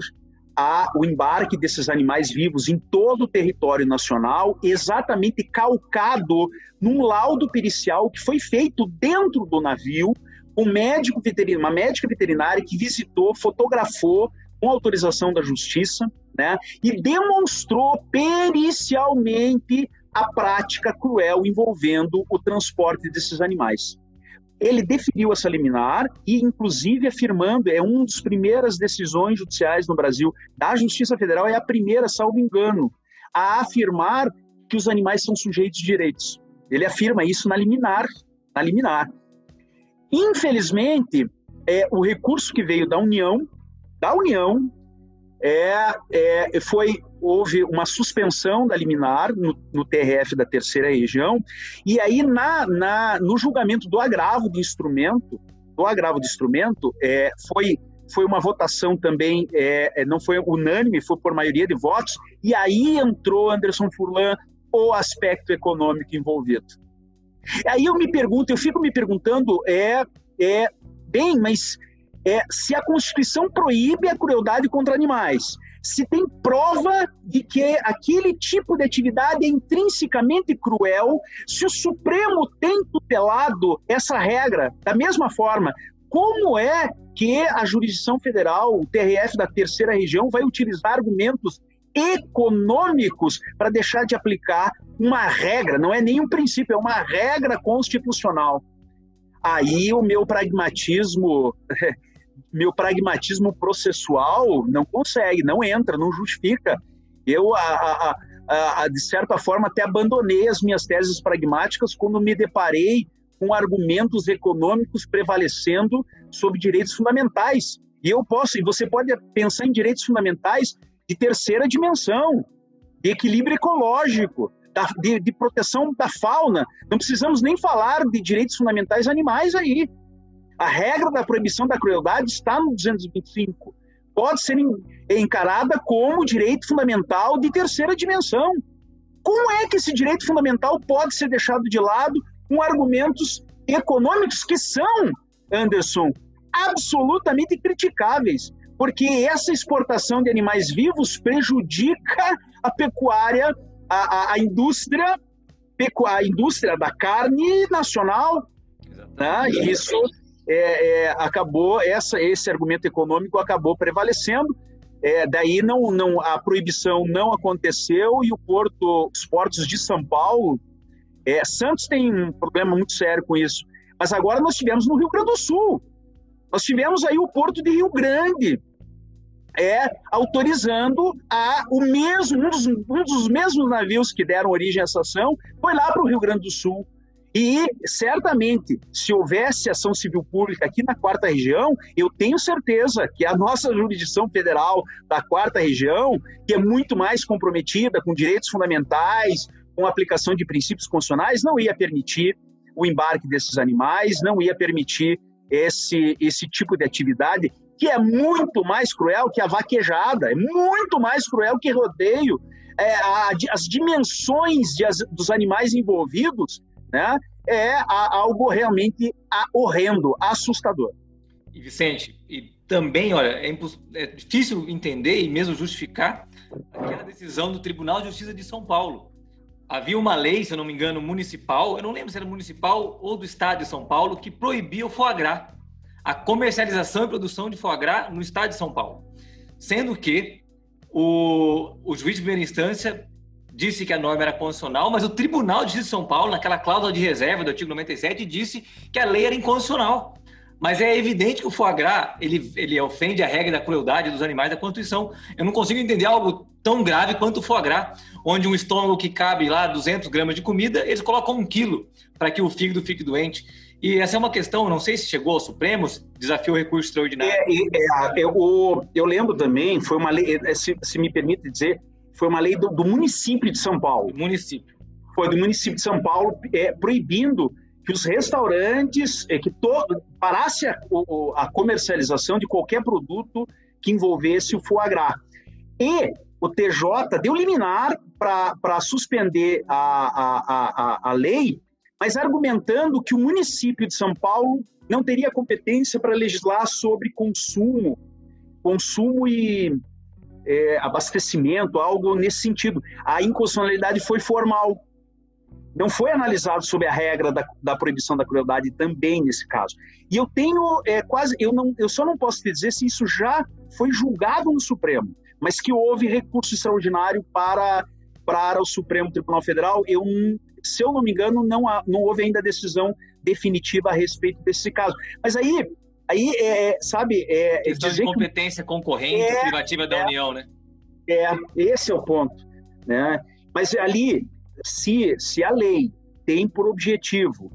a, o embarque desses animais vivos em todo o território nacional, exatamente calcado num laudo pericial que foi feito dentro do navio, um médico veterinário, uma médica veterinária que visitou, fotografou com autorização da justiça, né, e demonstrou pericialmente a prática cruel envolvendo o transporte desses animais. Ele definiu essa liminar e, inclusive, afirmando, é uma das primeiras decisões judiciais no Brasil da Justiça Federal, é a primeira, salvo engano, a afirmar que os animais são sujeitos de direitos. Ele afirma isso na liminar, na liminar. Infelizmente, é, o recurso que veio da União, da União, é, é, foi houve uma suspensão da liminar no, no, TRF da terceira região e aí na, na, no julgamento do agravo de instrumento do agravo de instrumento é, foi foi uma votação também é, é não foi unânime foi por maioria de votos e aí entrou Anderson Furlan o aspecto econômico envolvido. Aí eu me pergunto eu fico me perguntando é é bem mas é, se a Constituição proíbe a crueldade contra animais, se tem prova de que aquele tipo de atividade é intrinsecamente cruel, se o Supremo tem tutelado essa regra da mesma forma, como é que a jurisdição federal, o TRF da terceira região, vai utilizar argumentos econômicos para deixar de aplicar uma regra, não é nenhum princípio, é uma regra constitucional. Aí o meu pragmatismo meu pragmatismo processual não consegue, não entra, não justifica. Eu, a, a, a, de certa forma, até abandonei as minhas teses pragmáticas quando me deparei com argumentos econômicos prevalecendo sobre direitos fundamentais. E eu posso, e você pode pensar em direitos fundamentais de terceira dimensão, de equilíbrio ecológico, de, de proteção da fauna. Não precisamos nem falar de direitos fundamentais animais aí. A regra da proibição da crueldade está no 225. Pode ser encarada como direito fundamental de terceira dimensão. Como é que esse direito fundamental pode ser deixado de lado com argumentos econômicos que são, Anderson, absolutamente criticáveis? Porque essa exportação de animais vivos prejudica a pecuária, a, a, a indústria, a indústria da carne nacional. Né? Isso é, é, acabou essa, esse argumento econômico acabou prevalecendo. É, daí não, não, a proibição não aconteceu e o porto, os portos de São Paulo, é, Santos tem um problema muito sério com isso. Mas agora nós tivemos no Rio Grande do Sul, nós tivemos aí o porto de Rio Grande, é autorizando a o mesmo um dos, um dos mesmos navios que deram origem a essa ação foi lá para o Rio Grande do Sul e certamente, se houvesse ação civil pública aqui na quarta região, eu tenho certeza que a nossa jurisdição federal da quarta região, que é muito mais comprometida com direitos fundamentais, com aplicação de princípios constitucionais, não ia permitir o embarque desses animais, não ia permitir esse, esse tipo de atividade que é muito mais cruel que a vaquejada, é muito mais cruel que rodeio. É, a, as dimensões de, as, dos animais envolvidos né, é algo realmente horrendo, assustador. E Vicente, e também, olha, é, é difícil entender e mesmo justificar aquela decisão do Tribunal de Justiça de São Paulo. Havia uma lei, se eu não me engano, municipal, eu não lembro se era municipal ou do estado de São Paulo, que proibia o foie gras, a comercialização e produção de foie gras no estado de São Paulo. Sendo que o, o juiz de primeira instância disse que a norma era constitucional, mas o Tribunal de Justiça de São Paulo, naquela cláusula de reserva do artigo 97, disse que a lei era inconstitucional. Mas é evidente que o foie gras, ele, ele ofende a regra da crueldade dos animais da Constituição. Eu não consigo entender algo tão grave quanto o foie gras, onde um estômago que cabe lá 200 gramas de comida, eles colocam um quilo para que o fígado fique doente. E essa é uma questão, não sei se chegou ao Supremo, desafiou o recurso extraordinário. É, é, eu, eu lembro também, foi uma lei, se, se me permite dizer, foi uma lei do, do município de São Paulo. Município. Foi do município de São Paulo é, proibindo que os restaurantes, é, que to, parasse a, a, comercialização de qualquer produto que envolvesse o foie gras. E o TJ deu liminar para suspender a, a, a, a lei, mas argumentando que o município de São Paulo não teria competência para legislar sobre consumo, consumo e é, abastecimento, algo nesse sentido. A inconstitucionalidade foi formal. Não foi analisado sob a regra da, da proibição da crueldade também nesse caso. E eu tenho é, quase, eu, não, eu só não posso te dizer se isso já foi julgado no Supremo, mas que houve recurso extraordinário para, para o Supremo Tribunal Federal. Eu, se eu não me engano, não, há, não houve ainda decisão definitiva a respeito desse caso. Mas aí Aí, é, sabe... É, Questão de competência que... concorrente é, privativa da é, União, né? É, esse é o ponto. Né? Mas ali, se, se a lei tem por objetivo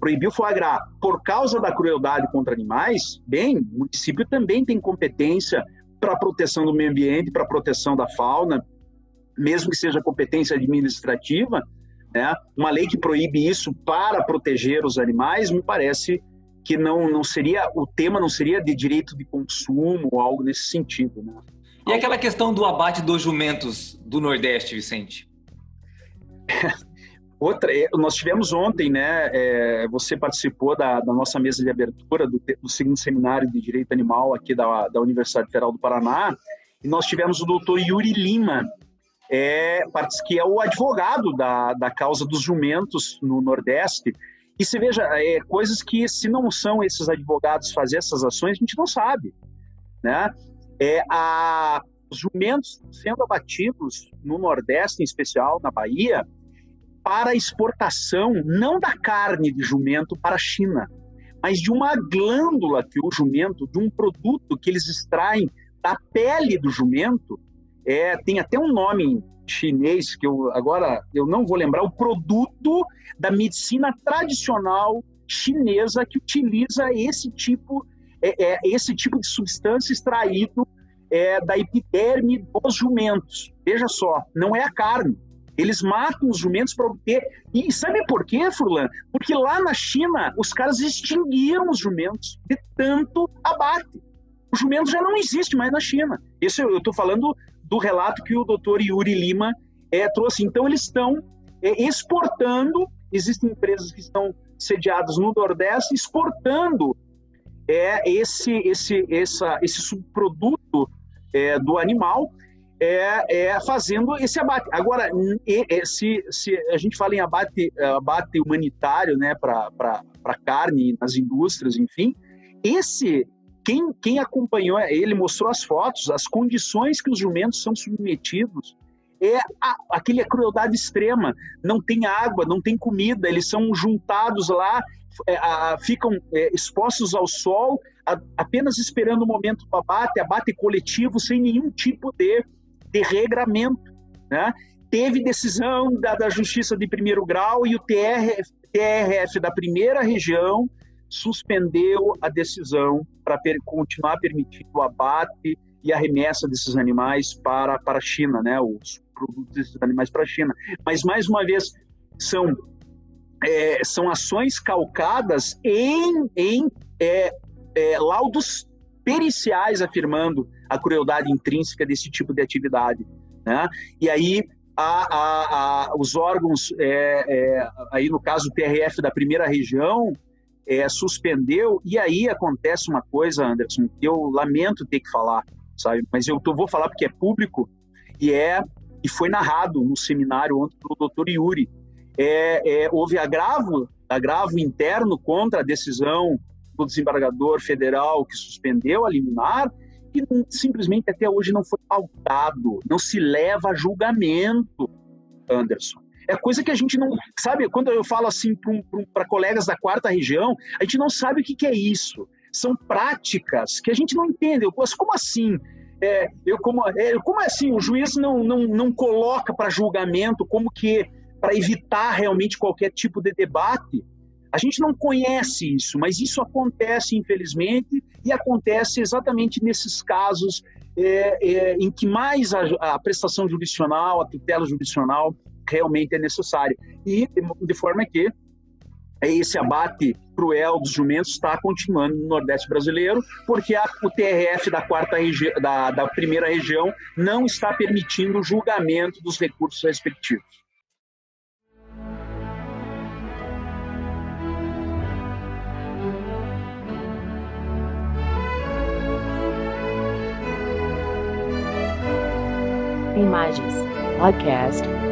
proibir o foie gras por causa da crueldade contra animais, bem, o município também tem competência para a proteção do meio ambiente, para a proteção da fauna, mesmo que seja competência administrativa, né? uma lei que proíbe isso para proteger os animais, me parece que não, não seria, o tema não seria de direito de consumo ou algo nesse sentido, né? E aquela questão do abate dos jumentos do Nordeste, Vicente? Outra, é, nós tivemos ontem, né? É, você participou da, da, nossa mesa de abertura do, do, segundo seminário de direito animal aqui da, da Universidade Federal do Paraná, e nós tivemos o doutor Yuri Lima, é, que é o advogado da, da causa dos jumentos no Nordeste. E se veja, é, coisas que se não são esses advogados fazer essas ações, a gente não sabe, né? É, a, os jumentos sendo abatidos no Nordeste, em especial na Bahia, para exportação não da carne de jumento para a China, mas de uma glândula que o jumento, de um produto que eles extraem da pele do jumento, é, tem até um nome chinês que eu agora eu não vou lembrar o produto da medicina tradicional chinesa que utiliza esse tipo é, é esse tipo de substância extraído é, da epiderme dos jumentos. Veja só, não é a carne. Eles matam os jumentos para obter. E sabe por quê, Furlan? Porque lá na China os caras extinguiram os jumentos de tanto abate. O jumento já não existe mais na China. Isso eu estou falando do relato que o doutor Yuri Lima é, trouxe. Então, eles estão é, exportando, existem empresas que estão sediadas no Nordeste, exportando é, esse, esse, essa, esse subproduto é, do animal, é, é, fazendo esse abate. Agora, se, se a gente fala em abate, abate humanitário né, para carne nas indústrias, enfim, esse quem, quem acompanhou ele mostrou as fotos, as condições que os jumentos são submetidos. É a, aquele crueldade extrema. Não tem água, não tem comida, eles são juntados lá, é, a, ficam é, expostos ao sol, a, apenas esperando o momento do abate, abate coletivo, sem nenhum tipo de, de regramento. Né? Teve decisão da, da Justiça de primeiro grau e o TRF, TRF da primeira região suspendeu a decisão para per continuar permitindo o abate e a remessa desses animais para, para a China, né, os produtos desses animais para a China. Mas, mais uma vez, são, é, são ações calcadas em, em é, é, laudos periciais afirmando a crueldade intrínseca desse tipo de atividade. Né? E aí a, a, a, os órgãos, é, é, aí no caso o TRF da primeira região, é, suspendeu, e aí acontece uma coisa, Anderson, que eu lamento ter que falar, sabe? Mas eu tô, vou falar porque é público e é e foi narrado no seminário ontem pelo doutor Yuri. É, é, houve agravo, agravo interno contra a decisão do desembargador federal que suspendeu a liminar e simplesmente até hoje não foi pautado, não se leva a julgamento, Anderson. É coisa que a gente não. Sabe, quando eu falo assim para colegas da quarta região, a gente não sabe o que, que é isso. São práticas que a gente não entende. Eu, como assim? É, eu como, é, como é assim? O juiz não, não, não coloca para julgamento como que para evitar realmente qualquer tipo de debate. A gente não conhece isso, mas isso acontece, infelizmente, e acontece exatamente nesses casos é, é, em que mais a, a, prestação jurisdicional, a tutela jurisdicional realmente é necessário. E de forma que esse abate cruel dos jumentos está continuando no Nordeste brasileiro, porque a, o TRF da quarta da, da primeira região não está permitindo o julgamento dos recursos respectivos. Imagens. Podcast.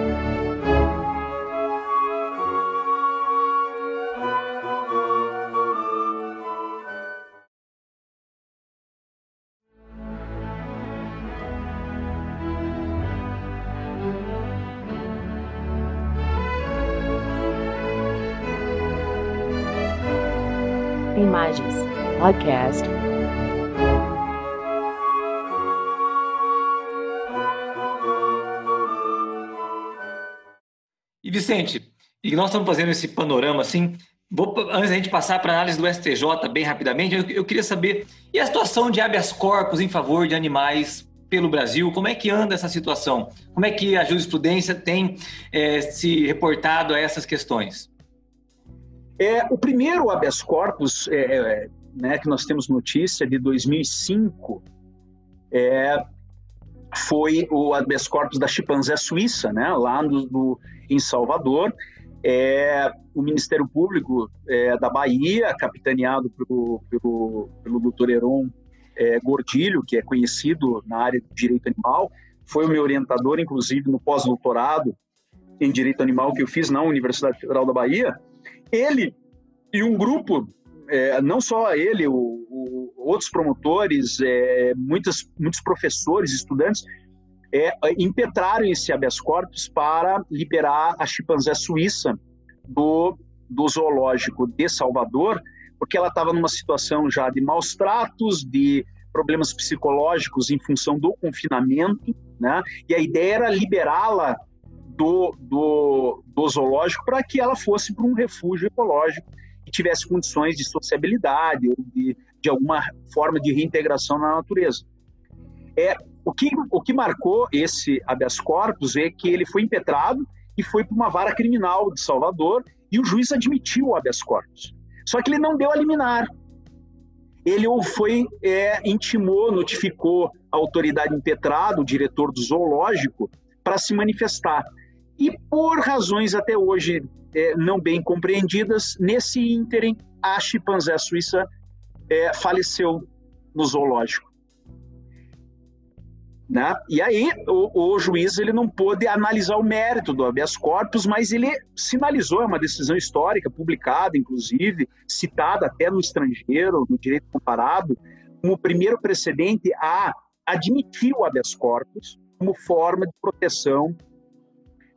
Imagens. Podcast. E Vicente, e nós estamos fazendo esse panorama assim. Vou, antes da gente passar para a análise do STJ bem rapidamente, eu, eu, queria saber e a situação de habeas corpus em favor de animais pelo Brasil? Como é que anda essa situação? Como é que a jurisprudência tem é, se reportado a essas questões? É, o primeiro habeas corpus é, é né, que nós temos notícia de 2005 é, foi o habeas corpus da chimpanzé suíça, né, lá no, em Salvador. É, o Ministério Público é, da Bahia, capitaneado pelo, pelo, pelo doutor Heron é, Gordilho, que é conhecido na área do direito animal, foi o meu orientador, inclusive, no pós-doutorado em direito animal que eu fiz na Universidade Federal da Bahia. Ele e um grupo, é, não só ele, o, o, outros promotores, é, muitos, muitos professores, estudantes, é, impetraram esse habeas corpus para liberar a chimpanzé suíça do, do zoológico de Salvador, porque ela estava numa situação já de maus tratos, de problemas psicológicos em função do confinamento, né? E a ideia era liberá-la do, do, do zoológico para que ela fosse para um refúgio ecológico e tivesse condições de sociabilidade ou de, de alguma forma de reintegração na natureza. É, o, que, o que marcou esse habeas corpus é que ele foi impetrado e foi para uma vara criminal de Salvador e o juiz admitiu o habeas corpus. Só que ele não deu a liminar. Ele foi, é, intimou, notificou a autoridade impetrada, o diretor do zoológico, para se manifestar. E por razões até hoje é, não bem compreendidas, nesse ínterim, a chimpanzé suíça é, faleceu no zoológico. Né? E aí o, o, juiz ele não pôde analisar o mérito do habeas corpus, mas ele sinalizou, é uma decisão histórica, publicada inclusive, citada até no estrangeiro, no direito comparado, como o primeiro precedente a admitir o habeas corpus como forma de proteção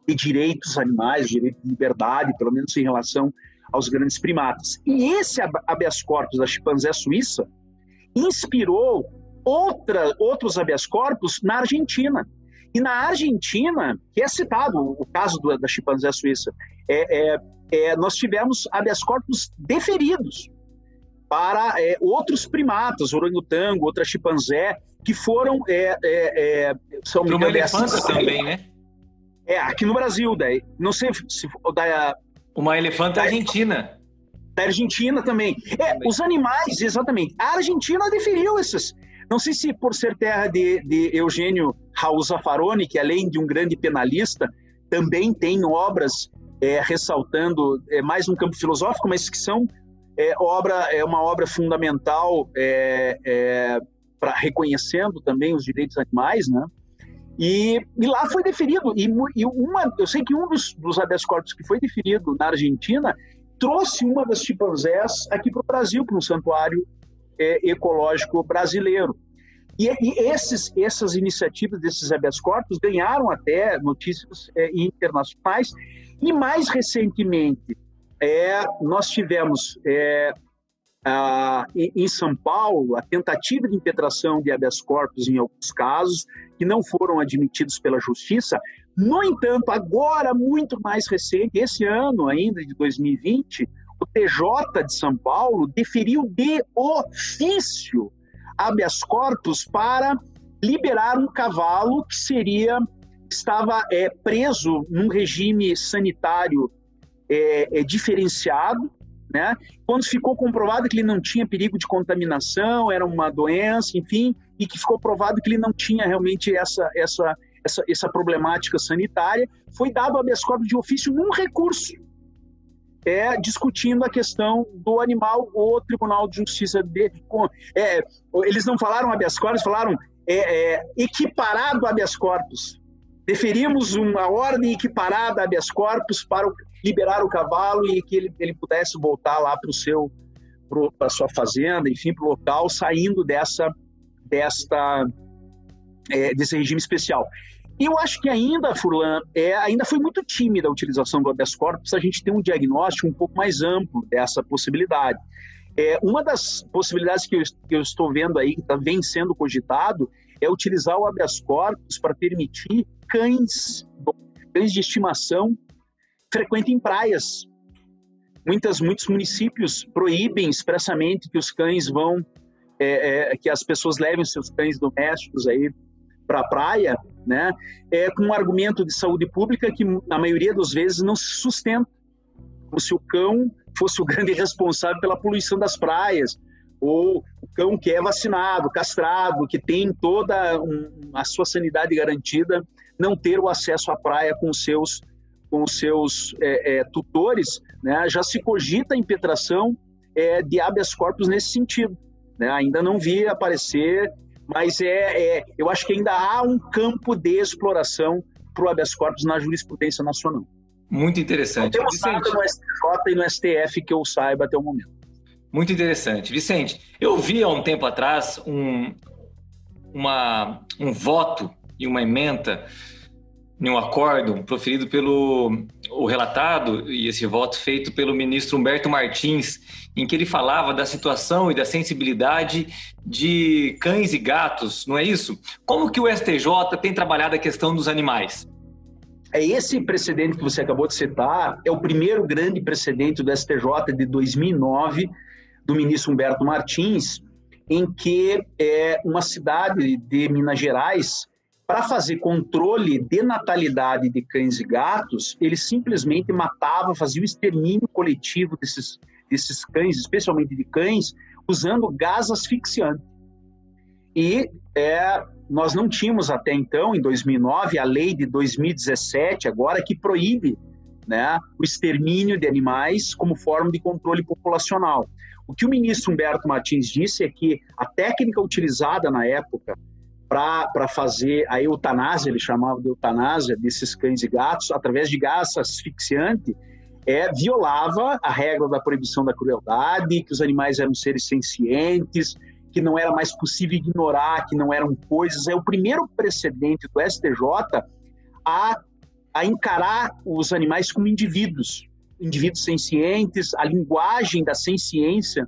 de direitos animais, direito de liberdade, pelo menos em relação aos grandes primatas. E esse habeas corpus da chimpanzé suíça inspirou outra, outros habeas corpus na Argentina. E na Argentina, que é citado o caso do, da chimpanzé suíça, é, é, é, nós tivemos habeas corpus deferidos para é, outros primatas, orangotango, outra chimpanzé, que foram é, é, é são para uma elefanta também, né? É aqui no Brasil, daí não sei se da uma elefanta argentina. Da Argentina também. É, também. os animais, exatamente. A Argentina deferiu esses não sei se por ser terra de, de Eugênio Raul Zaffaroni, que além de um grande penalista, também tem obras é, ressaltando é, mais um campo filosófico, mas que são é, obra é uma obra fundamental é, é, para reconhecendo também os direitos animais, né? E, e lá foi deferido e, e, uma, eu sei que um dos, dos habeas corpus que foi deferido na Argentina trouxe uma das chimpanzés aqui para o Brasil, para um santuário é, ecológico brasileiro. E, e, esses, essas iniciativas desses habeas corpus ganharam até notícias é, internacionais. E mais recentemente, é, nós tivemos é, a, em São Paulo a tentativa de impetração de habeas corpus em alguns casos, que não foram admitidos pela justiça. No entanto, agora, muito mais recente, esse ano ainda, de 2020, o TJ de São Paulo deferiu de ofício habeas corpus para liberar um cavalo que seria estava é, preso num regime sanitário é, é, diferenciado, né? Quando ficou comprovado que ele não tinha perigo de contaminação, era uma doença, enfim, e que ficou provado que ele não tinha realmente essa, essa, essa, essa problemática sanitária, foi dado habeas corpus de ofício num recurso, é, discutindo a questão do animal, o Tribunal de Justiça de, é, eles não falaram habeas corpus, falaram é, é, equiparado habeas corpus. Deferimos uma ordem equiparada habeas corpus para liberar o cavalo e que ele, ele pudesse voltar lá para o seu para sua fazenda, enfim, para o local, saindo dessa desta é, desse regime especial. Eu acho que ainda, Furlan, é, ainda foi muito tímida a utilização do habeas corpus, a gente tem um diagnóstico um pouco mais amplo dessa possibilidade. É, uma das possibilidades que eu, que eu estou vendo aí, que está vem sendo cogitado, é utilizar o habeas corpus para permitir cães, cães de estimação frequentem praias. Muitas, muitos municípios proíbem expressamente que os cães vão, é, é, que as pessoas levem seus cães domésticos aí para a praia, né? É com um argumento de saúde pública que na maioria das vezes não se sustenta, como se o cão fosse o grande responsável pela poluição das praias, ou o cão que é vacinado, castrado, que tem toda um, a sua sanidade garantida, não ter o acesso à praia com os seus com seus é, é, tutores, né, já se cogita a impetração é, de habeas corpus nesse sentido. Né? Ainda não vi aparecer, mas é, é, eu acho que ainda há um campo de exploração para o habeas corpus na jurisprudência nacional. Muito interessante. Não temos nada no STJ e no STF que eu saiba até o momento. Muito interessante. Vicente, eu vi há um tempo atrás um, uma, um voto e uma emenda em um acordo proferido pelo o relatado e esse voto feito pelo ministro Humberto Martins, em que ele falava da situação e da sensibilidade de cães e gatos, não é isso? Como que o STJ tem trabalhado a questão dos animais? É esse precedente que você acabou de citar, é o primeiro grande precedente do STJ de 2009, do ministro Humberto Martins, em que é, uma cidade de Minas Gerais para fazer controle de natalidade de cães e gatos, ele simplesmente matava, fazia o extermínio coletivo desses, desses cães, especialmente de cães, usando gás asfixiante. E é, nós não tínhamos até então, em 2009, a lei de 2017, agora, que proíbe né, o extermínio de animais como forma de controle populacional. O que o ministro Humberto Martins disse é que a técnica utilizada na época para fazer a eutanásia, ele chamava de eutanásia, desses cães e gatos, através de gás asfixiante, é, violava a regra da proibição da crueldade, que os animais eram seres sencientes, que não era mais possível ignorar, que não eram coisas. É o primeiro precedente do STJ a, a encarar os animais como indivíduos, indivíduos sencientes, a linguagem da senciência,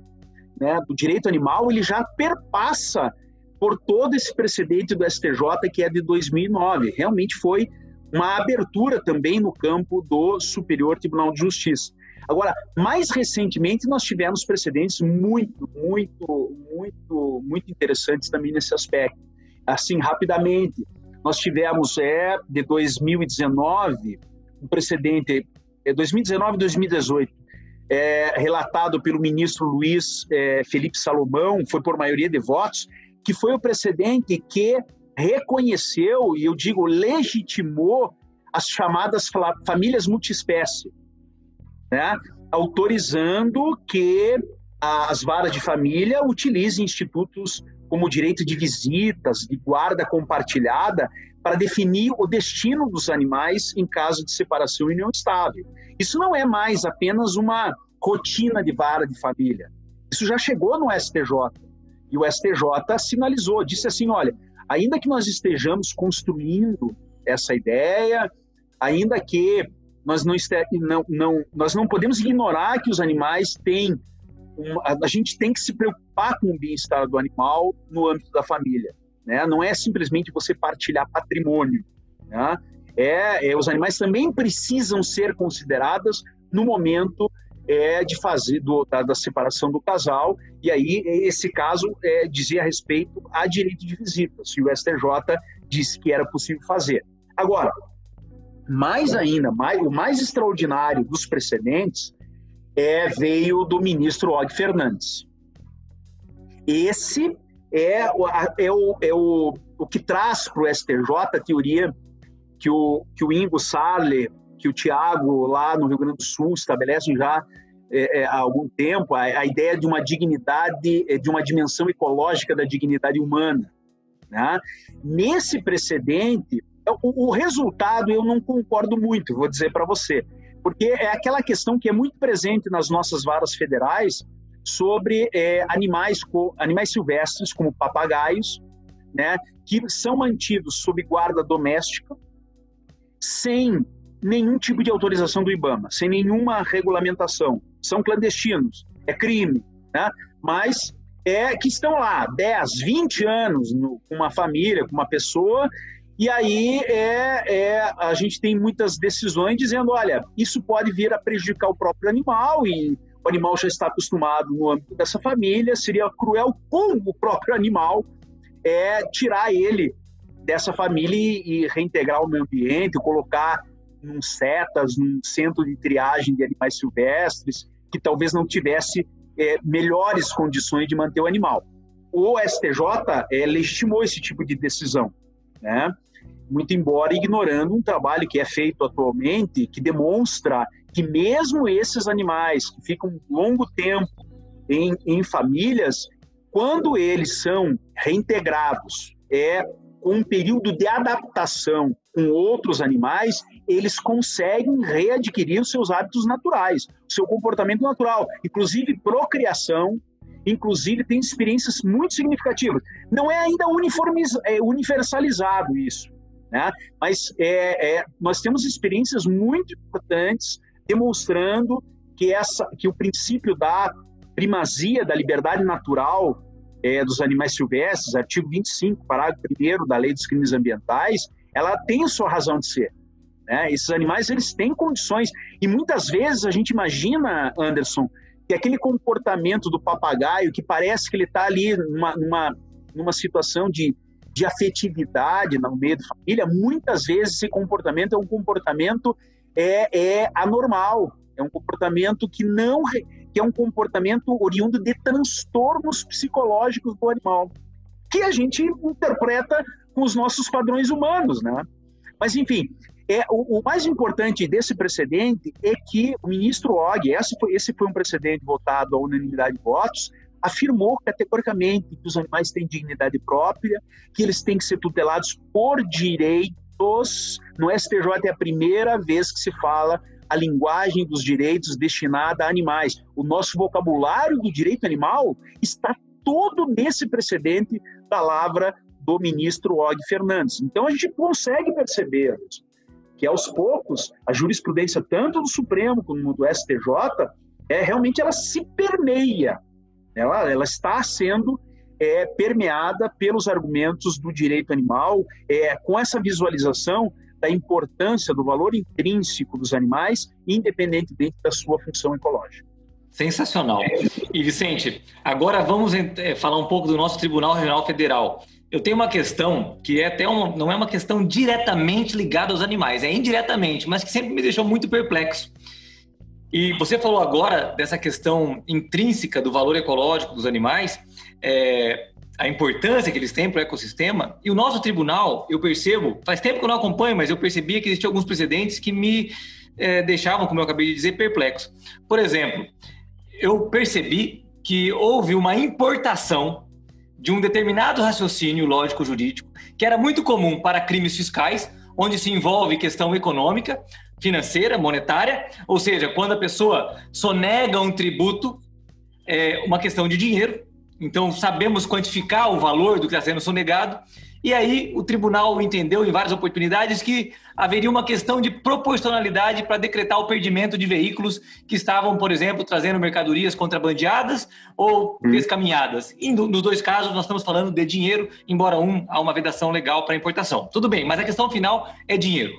né, do direito animal, ele já perpassa por todo esse precedente do STJ que é de 2009. Realmente foi uma abertura também no campo do Superior Tribunal de Justiça. Agora, mais recentemente, nós tivemos precedentes muito, muito, muito, muito interessantes também nesse aspecto. Assim, rapidamente, nós tivemos, é, de 2019, um precedente, é 2019 e 2018, é, relatado pelo ministro Luiz é, Felipe Salomão, foi por maioria de votos, que foi o precedente que reconheceu, e eu digo legitimou, as chamadas famílias multiespécie, né? autorizando que as varas de família utilizem institutos como direito de visitas, de guarda compartilhada, para definir o destino dos animais em caso de separação e união estável. Isso não é mais apenas uma rotina de vara de família. Isso já chegou no STJ. E o STJ sinalizou, disse assim: olha, ainda que nós estejamos construindo essa ideia, ainda que nós não, não, não, nós não podemos ignorar que os animais têm. A, a gente tem que se preocupar com o bem-estar do animal no âmbito da família. Né? Não é simplesmente você partilhar patrimônio. Né? É, é, os animais também precisam ser considerados no momento é, de fazer do, da, da, separação do casal, e aí esse caso é, dizia a respeito a direito de visita, se o STJ disse que era possível fazer. Agora, mais ainda, mais, o mais extraordinário dos precedentes é, veio do ministro Og Fernandes. Esse é, é, o, é o, o que traz para o STJ a teoria que o, que o Ingo Sarle, que o Tiago lá no Rio Grande do Sul estabelecem já é, é, há algum tempo, a, a, ideia de uma dignidade, é, de uma dimensão ecológica da dignidade humana. Né? Nesse precedente, o, o resultado eu não concordo muito, vou dizer para você, porque é aquela questão que é muito presente nas nossas varas federais sobre é, animais, animais silvestres, como papagaios, né, que são mantidos sob guarda doméstica, sem nenhum tipo de autorização do IBAMA, sem nenhuma regulamentação. São clandestinos, é crime, né? mas é que estão lá 10, 20 anos com uma família, com uma pessoa, e aí é, é, a gente tem muitas decisões dizendo, olha, isso pode vir a prejudicar o próprio animal e o animal já está acostumado no âmbito dessa família, seria cruel com o próprio animal é tirar ele dessa família e reintegrar o meio ambiente, colocar num setas, num centro de triagem de animais silvestres, que talvez não tivesse é, melhores condições de manter o animal. O STJ é, legitimou esse tipo de decisão, né? muito embora ignorando um trabalho que é feito atualmente que demonstra que mesmo esses animais que ficam um longo tempo em, em famílias, quando eles são reintegrados, é com um período de adaptação com outros animais, eles conseguem readquirir os seus hábitos naturais, o seu comportamento natural, inclusive procriação, inclusive tem experiências muito significativas. Não é ainda é universalizado isso, né? mas é, é, nós temos experiências muito importantes demonstrando que, essa, que o princípio da primazia da liberdade natural é, dos animais silvestres, artigo 25, parágrafo 1 da Lei dos Crimes Ambientais, ela tem sua razão de ser. Né? Esses animais eles têm condições e muitas vezes a gente imagina, Anderson, que aquele comportamento do papagaio que parece que ele está ali numa, numa, numa situação de, de afetividade no meio da família, muitas vezes esse comportamento é um comportamento é, é anormal, é um comportamento que não que é um comportamento oriundo de transtornos psicológicos do animal, que a gente interpreta com os nossos padrões humanos, né? Mas enfim, é, o, o, mais importante desse precedente é que o ministro Og, esse foi, esse foi um precedente votado à unanimidade de votos, afirmou categoricamente que os animais têm dignidade própria, que eles têm que ser tutelados por direitos. No STJ é a primeira vez que se fala a linguagem dos direitos destinada a animais. O nosso vocabulário do direito animal está todo nesse precedente da lavra do ministro Og Fernandes. Então a gente consegue perceber que aos poucos a jurisprudência tanto do Supremo como do STJ é realmente ela se permeia, ela, ela está sendo é, permeada pelos argumentos do direito animal, é, com essa visualização da importância do valor intrínseco dos animais, independentemente da sua função ecológica. Sensacional. E Vicente, agora vamos é, falar um pouco do nosso Tribunal Regional Federal. Eu tenho uma questão que é até uma, não é uma questão diretamente ligada aos animais, é indiretamente, mas que sempre me deixou muito perplexo. E você falou agora dessa questão intrínseca do valor ecológico dos animais, é, a importância que eles têm para o ecossistema. E o nosso tribunal, eu percebo, faz tempo que eu não acompanho, mas eu percebia que existiam alguns precedentes que me é, deixavam, como eu acabei de dizer, perplexo. Por exemplo, eu percebi que houve uma importação de um determinado raciocínio lógico-jurídico que era muito comum para crimes fiscais, onde se envolve questão econômica, financeira, monetária, ou seja, quando a pessoa sonega um tributo, é uma questão de dinheiro, então sabemos quantificar o valor do que está sendo sonegado, e aí o tribunal entendeu em várias oportunidades que haveria uma questão de proporcionalidade para decretar o perdimento de veículos que estavam, por exemplo, trazendo mercadorias contrabandeadas ou hum. descaminhadas. E nos dois casos nós estamos falando de dinheiro, embora um há uma vedação legal para importação. Tudo bem, mas a questão final é dinheiro.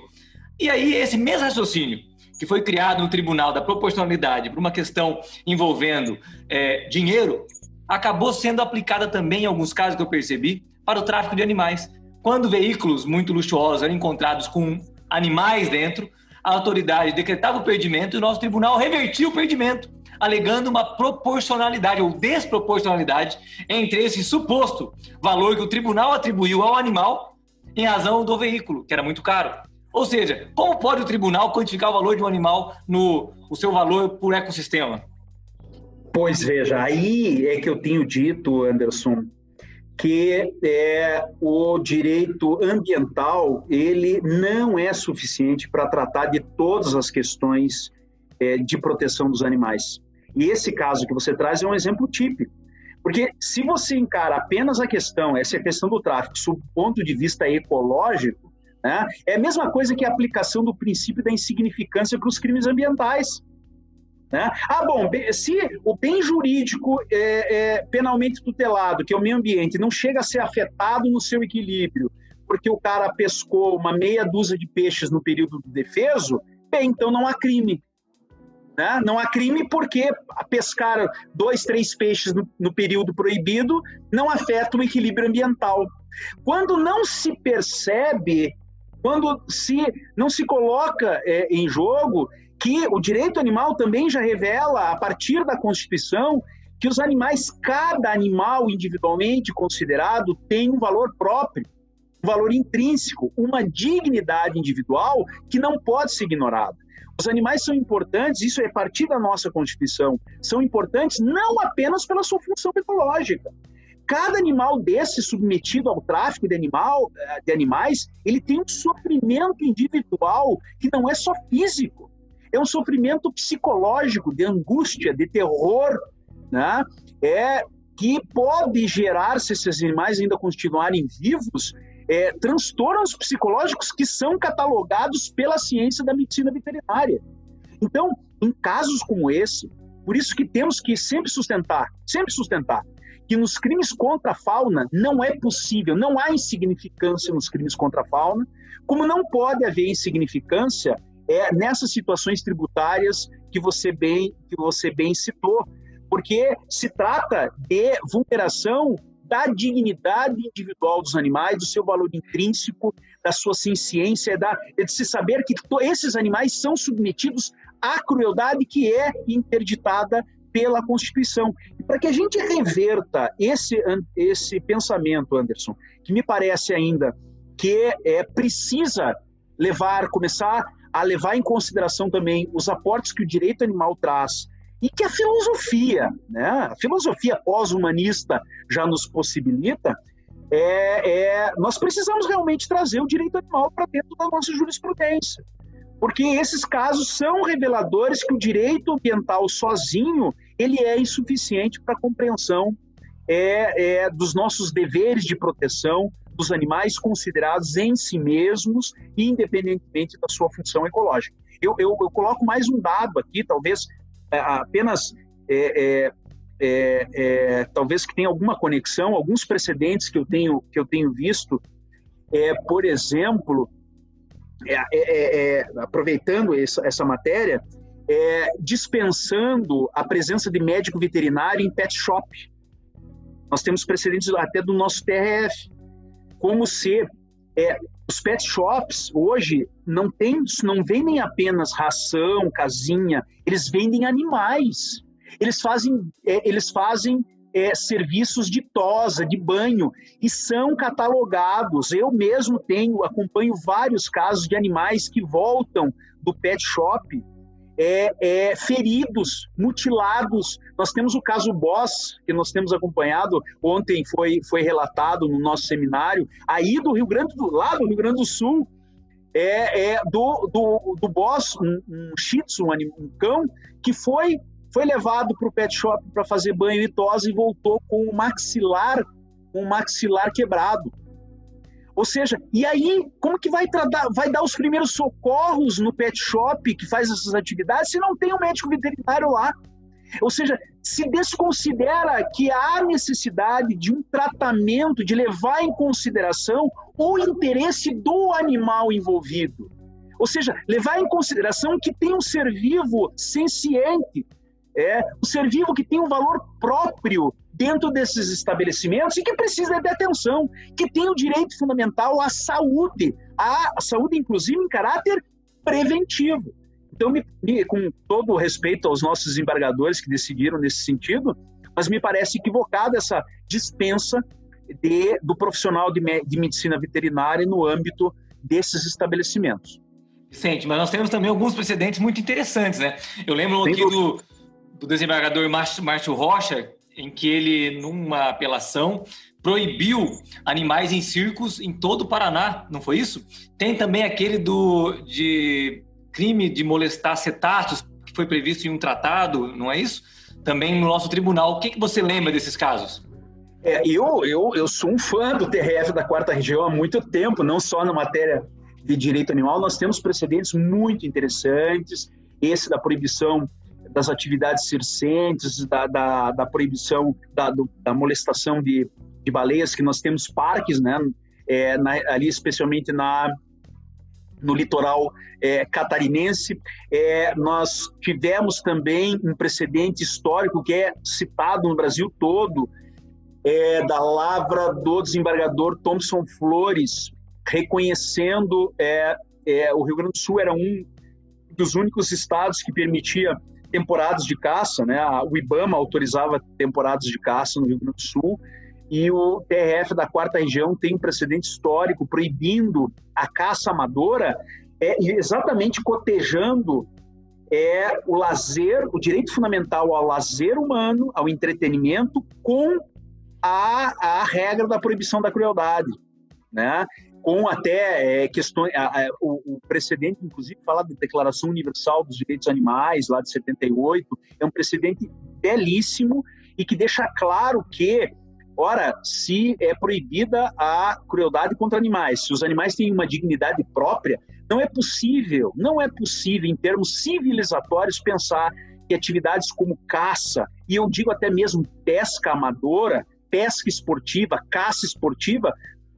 E aí esse mesmo raciocínio que foi criado no Tribunal da Proporcionalidade para uma questão envolvendo é, dinheiro, acabou sendo aplicada também em alguns casos que eu percebi para o tráfico de animais. Quando veículos muito luxuosos eram encontrados com animais dentro, a autoridade decretava o perdimento e o nosso tribunal revertia o perdimento, alegando uma proporcionalidade ou desproporcionalidade entre esse suposto valor que o tribunal atribuiu ao animal em razão do veículo, que era muito caro. Ou seja, como pode o tribunal quantificar o valor de um animal no o seu valor por ecossistema? Pois veja, aí é que eu tenho dito, Anderson, que é, o direito ambiental ele não é suficiente para tratar de todas as questões é, de proteção dos animais. E esse caso que você traz é um exemplo típico. Porque se você encara apenas a questão, essa é questão do tráfico, sob o ponto de vista ecológico, né, é a mesma coisa que a aplicação do princípio da insignificância para os crimes ambientais. Né? Ah, bom, se o bem jurídico é, é, penalmente tutelado, que é o meio ambiente, não chega a ser afetado no seu equilíbrio, porque o cara pescou uma meia dúzia de peixes no período do defeso, bem, então não há crime. Né? Não há crime porque pescar dois, três peixes no, no período proibido não afeta o equilíbrio ambiental. Quando não se percebe, quando se não se coloca é, em jogo que o direito animal também já revela, a partir da Constituição, que os animais, cada animal individualmente considerado, tem um valor próprio, um valor intrínseco, uma dignidade individual que não pode ser ignorada. Os animais são importantes, isso é partir da nossa Constituição, são importantes não apenas pela sua função ecológica. Cada animal desse submetido ao tráfico de, animal, eh, de animais, ele tem um sofrimento individual que não é só físico, é um sofrimento psicológico, de angústia, de terror, né? É que pode gerar, se esses animais ainda continuarem vivos, é, transtornos psicológicos que são catalogados pela ciência da medicina veterinária. Então, em casos como esse, por isso que temos que sempre sustentar, sempre sustentar, que nos crimes contra a fauna não é possível, não há insignificância nos crimes contra a fauna, como não pode haver insignificância é nessas situações tributárias que você bem que você bem citou, porque se trata de vulneração da dignidade individual dos animais, do seu valor intrínseco, da sua ciência, da, de se saber que esses animais são submetidos à crueldade que é interditada pela Constituição. E para que a gente reverta esse, esse pensamento, Anderson, que me parece ainda que é, precisa levar, começar a levar em consideração também os aportes que o direito animal traz e que a filosofia, né, a filosofia pós-humanista já nos possibilita, é, é, nós precisamos realmente trazer o direito animal para dentro da nossa jurisprudência. Porque esses casos são reveladores que o direito ambiental sozinho ele é insuficiente para a compreensão é, é, dos nossos deveres de proteção dos animais considerados em si mesmos, independentemente da sua função ecológica. Eu, eu, eu coloco mais um dado aqui, talvez é, apenas é, é, é, é, talvez que tenha alguma conexão, alguns precedentes que eu tenho que eu tenho visto, é, por exemplo, aproveitando essa, essa matéria, dispensando a presença de médico veterinário em pet shop. Nós temos precedentes até do nosso TRF, como se os pet shops hoje não tem, não vendem apenas ração, casinha, eles vendem animais. Eles fazem, é, eles fazem é, serviços de tosa, de banho, e são catalogados. Eu mesmo tenho, acompanho vários casos de animais que voltam do pet shop é, é, feridos, mutilados. Nós temos o caso Boss, que nós temos acompanhado, ontem foi, foi relatado no nosso seminário, aí do Rio Grande do lá do Rio Grande do Sul, é, é do, do, do Boss, um, um shih tzu, um, um cão, que foi, foi levado para o pet shop para fazer banho e tosa e voltou com o maxilar, com o maxilar quebrado. Ou seja, e aí, como que vai, tratar, vai dar os primeiros socorros no pet shop que faz essas atividades se não tem um médico veterinário lá? Ou seja, se desconsidera que há necessidade de um tratamento, de levar em consideração o interesse do animal envolvido. Ou seja, levar em consideração que tem um ser vivo senciente, é, um ser vivo que tem um valor próprio dentro desses estabelecimentos e que precisa de atenção, que tem o direito fundamental à saúde, à saúde inclusive em caráter preventivo. Então, me, me, com todo o respeito aos nossos desembargadores que decidiram nesse sentido, mas me parece equivocada essa dispensa de, do profissional de, de medicina veterinária no âmbito desses estabelecimentos. Vicente, mas nós temos também alguns precedentes muito interessantes, né? Eu lembro aqui do, do desembargador Márcio Rocha, em que ele, numa apelação, proibiu animais em circos em todo o Paraná, não foi isso? Tem também aquele do de crime de molestar cetáceos, que foi previsto em um tratado, não é isso? Também no nosso tribunal. O que, que você lembra desses casos? É, eu, eu, eu sou um fã do TRF da quarta região há muito tempo, não só na matéria de direito animal, nós temos precedentes muito interessantes, esse da proibição das atividades circenses, da, da, da proibição da, do, da molestação de, de baleias, que nós temos parques, né, é, na, ali especialmente na, no litoral é, catarinense. É, nós tivemos também um precedente histórico que é citado no Brasil todo, é, da lavra do desembargador Thomson Flores, reconhecendo é, é, o Rio Grande do Sul era um dos únicos estados que permitia temporadas de caça, né? O IBAMA autorizava temporadas de caça no Rio Grande do Sul e o TRF da quarta região tem um precedente histórico proibindo a caça amadora, é exatamente cotejando é o lazer, o direito fundamental ao lazer humano, ao entretenimento, com a, a regra da proibição da crueldade, né? Com até é, questões, a, a, o, o, precedente, inclusive, fala da Declaração Universal dos Direitos Animais, lá de 78, é um precedente belíssimo e que deixa claro que Ora, se é proibida a crueldade contra animais, se os animais têm uma dignidade própria, não é possível, não é possível, em termos civilizatórios, pensar que atividades como caça, e eu digo até mesmo pesca amadora, pesca esportiva, caça esportiva,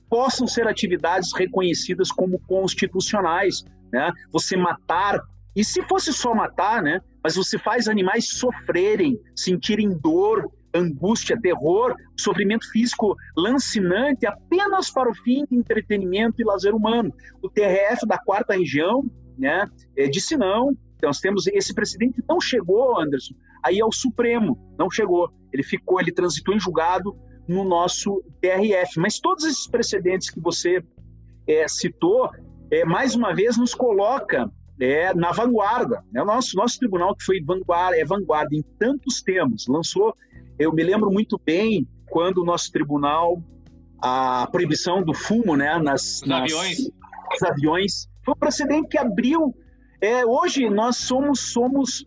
possam ser atividades reconhecidas como constitucionais. Né? Você matar, e se fosse só matar, né? mas você faz animais sofrerem, sentirem dor, angústia, terror, sofrimento físico lancinante apenas para o fim de entretenimento e lazer humano. O TRF da quarta região né, é, disse não. Então, nós temos esse precedente não chegou, Anderson, aí ao Supremo, não chegou. Ele ficou, ele transitou em julgado no nosso TRF. Mas todos esses precedentes que você é, citou, é, mais uma vez nos coloca é, na vanguarda. Né? O nosso, nosso tribunal que foi vanguarda, é vanguarda em tantos temas, lançou eu me lembro muito bem quando o nosso tribunal, a proibição do fumo né, nas, nas aviões. Nos aviões, foi um precedente que abriu. É, hoje nós somos, somos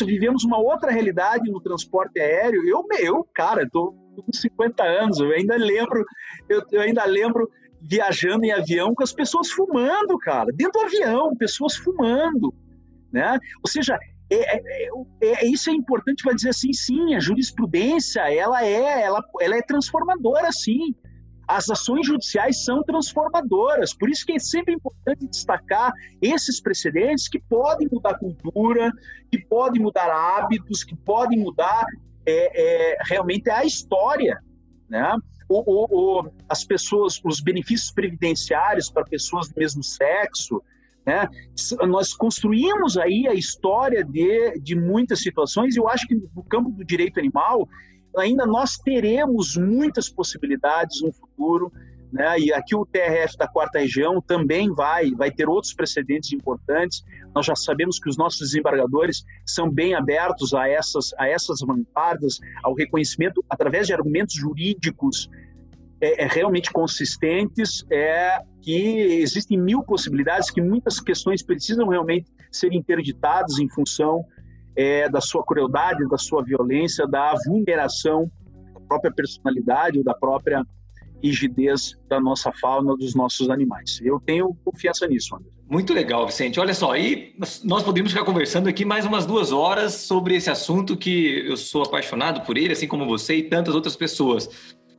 vivemos uma outra realidade no transporte aéreo. Eu, eu cara, estou com 50 anos, eu ainda lembro, eu, eu ainda lembro viajando em avião com as pessoas fumando, cara, dentro do avião, pessoas fumando, né? Ou seja, é, é, é, é, isso é importante para dizer assim, sim, a jurisprudência ela é, ela, ela é transformadora, sim. As ações judiciais são transformadoras, por isso que é sempre importante destacar esses precedentes que podem mudar cultura, que podem mudar hábitos, que podem mudar é, é, realmente a história, né? O, o, o, as pessoas, os benefícios previdenciários para pessoas do mesmo sexo, né? Nós construímos aí a história de, de muitas situações e eu acho que no campo do direito animal ainda nós teremos muitas possibilidades no futuro. Né? E aqui o TRF da quarta região também vai, vai ter outros precedentes importantes. Nós já sabemos que os nossos desembargadores são bem abertos a essas, a essas vanguardas, ao reconhecimento através de argumentos jurídicos é, é, realmente consistentes, é que existem mil possibilidades, que muitas questões precisam realmente ser interditadas em função é, da sua crueldade, da sua violência, da vulneração da própria personalidade ou da própria rigidez da nossa fauna, dos nossos animais. Eu tenho confiança nisso, André. Muito legal, Vicente. Olha só, aí nós podemos ficar conversando aqui mais umas duas horas sobre esse assunto que eu sou apaixonado por ele, assim como você e tantas outras pessoas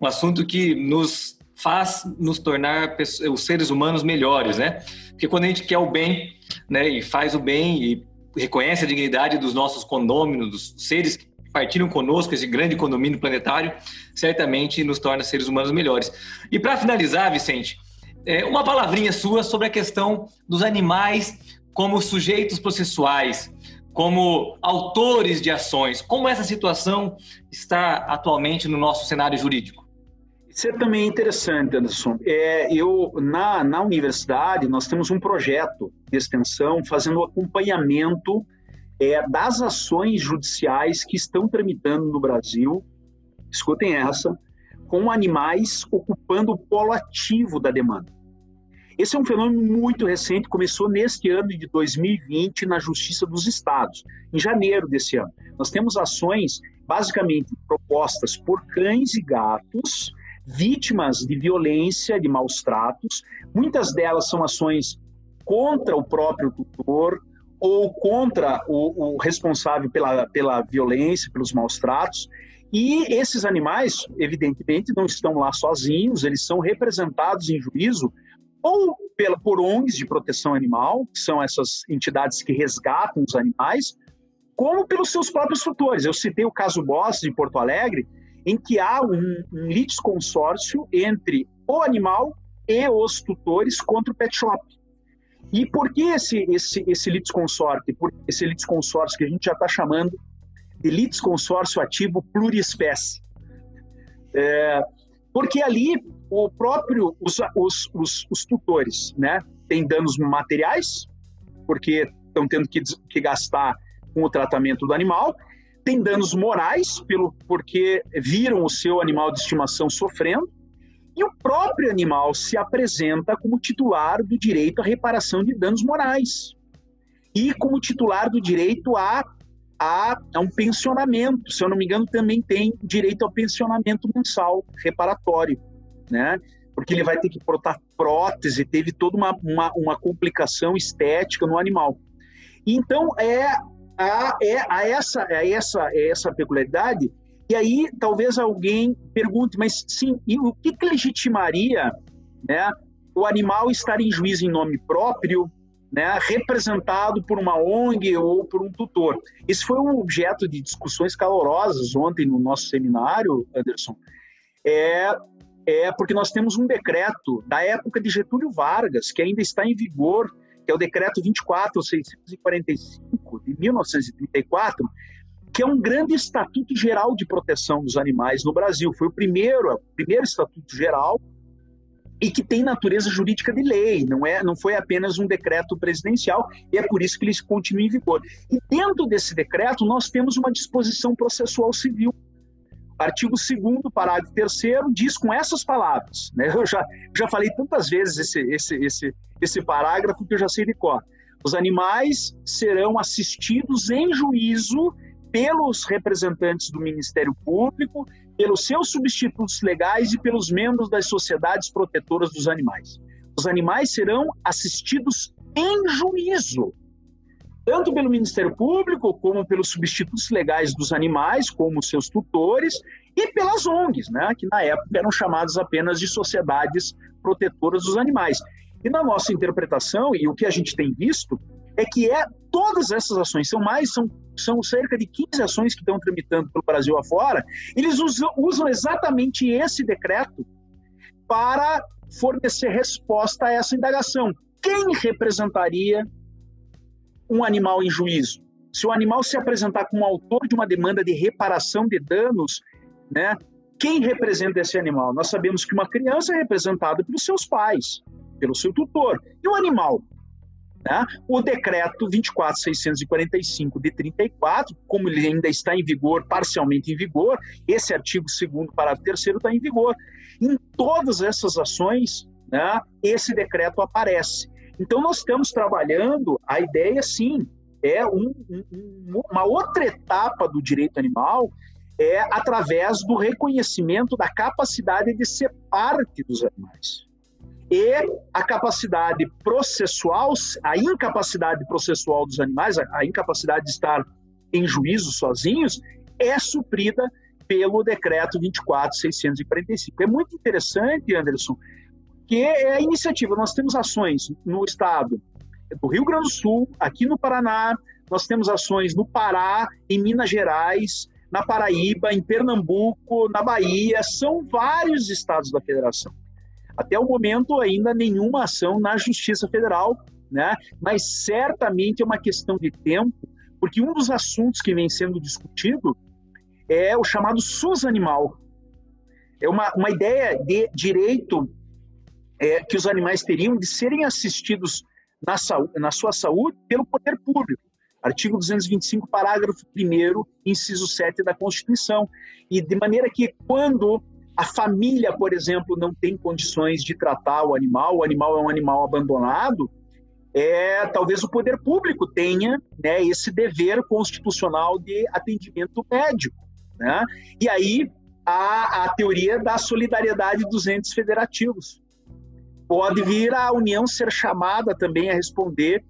um assunto que nos faz nos tornar os seres humanos melhores, né? Porque quando a gente quer o bem, né, e faz o bem e reconhece a dignidade dos nossos condôminos, dos seres partilham conosco esse grande condomínio planetário, certamente nos torna seres humanos melhores. E para finalizar, Vicente, é, uma palavrinha sua sobre a questão dos animais como sujeitos processuais, como autores de ações. Como essa situação está atualmente no nosso cenário jurídico? Isso é também interessante, Anderson. É, eu na, na universidade nós temos um projeto de extensão fazendo acompanhamento é, das ações judiciais que estão tramitando no Brasil. Escutem essa, com animais ocupando o polo ativo da demanda. Esse é um fenômeno muito recente, começou neste ano de 2020 na Justiça dos Estados, em janeiro desse ano. Nós temos ações basicamente propostas por cães e gatos vítimas de violência, de maus tratos. Muitas delas são ações contra o próprio tutor ou contra o, o responsável pela, pela violência, pelos maus tratos. E esses animais, evidentemente, não estão lá sozinhos, eles são representados em juízo ou pela, por ONGs de proteção animal, que são essas entidades que resgatam os animais, como pelos seus próprios tutores. Eu citei o caso Boss de Porto Alegre, em que há um, um litisconsórcio entre o animal e os tutores contra o pet shop. E por que esse, esse, esse litisconsórcio? Por esse litisconsórcio que a gente já está chamando de litisconsórcio ativo pluriespécie. É, porque ali o próprio, os, os, os, os tutores, né, têm danos materiais, porque estão tendo que, que gastar com o tratamento do animal, tem danos morais, pelo, porque viram o seu animal de estimação sofrendo, e o próprio animal se apresenta como titular do direito à reparação de danos morais e como titular do direito a, a, a um pensionamento. Se eu não me engano, também tem direito ao pensionamento mensal reparatório né? Porque ele vai ter que botar prótese, teve toda uma, uma, uma complicação estética no animal. Então, é a, é a essa, é essa, é essa peculiaridade. E aí, talvez alguém pergunte, mas sim, e o que, que legitimaria né, o animal estar em juízo em nome próprio, né, representado por uma ONG ou por um tutor? Esse foi um objeto de discussões calorosas ontem no nosso seminário, Anderson. É, é porque nós temos um decreto da época de Getúlio Vargas, que ainda está em vigor, que é o decreto 24645 de 1934, que é um grande estatuto geral de proteção dos animais no Brasil. Foi o primeiro, o primeiro estatuto geral e que tem natureza jurídica de lei, não é, não foi apenas um decreto presidencial, e é por isso que ele continua em vigor. E dentro desse decreto nós temos uma disposição processual civil Artigo 2 parágrafo 3 diz com essas palavras, né? Eu já, já falei tantas vezes esse, esse, esse, esse parágrafo que eu já sei de cor. Os animais serão assistidos em juízo pelos representantes do Ministério Público, pelos seus substitutos legais e pelos membros das sociedades protetoras dos animais. Os animais serão assistidos em juízo tanto pelo Ministério Público, como pelos substitutos legais dos animais, como seus tutores, e pelas ONGs, né, que na época eram chamadas apenas de sociedades protetoras dos animais. E na nossa interpretação, e o que a gente tem visto, é que é todas essas ações, são mais, são, são cerca de 15 ações que estão tramitando pelo Brasil afora, eles usam, usam exatamente esse decreto para fornecer resposta a essa indagação. Quem representaria um animal em juízo. Se o animal se apresentar como autor de uma demanda de reparação de danos, né, quem representa esse animal? Nós sabemos que uma criança é representada pelos seus pais, pelo seu tutor. E o animal? Né? O decreto 24.645 de 34, como ele ainda está em vigor, parcialmente em vigor, esse artigo 2 parágrafo 3 está em vigor. Em todas essas ações, né, esse decreto aparece. Então, nós estamos trabalhando, a ideia, sim, é um, um, uma outra etapa do direito animal, é através do reconhecimento da capacidade de ser parte dos animais. E a capacidade processual, a incapacidade processual dos animais, a incapacidade de estar em juízo sozinhos, é suprida pelo decreto 24645. É muito interessante, Anderson, que é a iniciativa. Nós temos ações no estado do Rio Grande do Sul, aqui no Paraná, nós temos ações no Pará, em Minas Gerais, na Paraíba, em Pernambuco, na Bahia, são vários estados da federação. Até o momento, ainda nenhuma ação na Justiça Federal, né? mas certamente é uma questão de tempo, porque um dos assuntos que vem sendo discutido é o chamado SUS animal. É uma, uma ideia de direito é, que os animais teriam de serem assistidos na, na sua saúde pelo poder público. Artigo 225, parágrafo 1 inciso 7 da Constituição. E de maneira que quando a família, por exemplo, não tem condições de tratar o animal, o animal é um animal abandonado, é, talvez o poder público tenha né, esse dever constitucional de atendimento médico. Né? E aí a, a teoria da solidariedade dos entes federativos. Pode vir a União ser chamada também a responder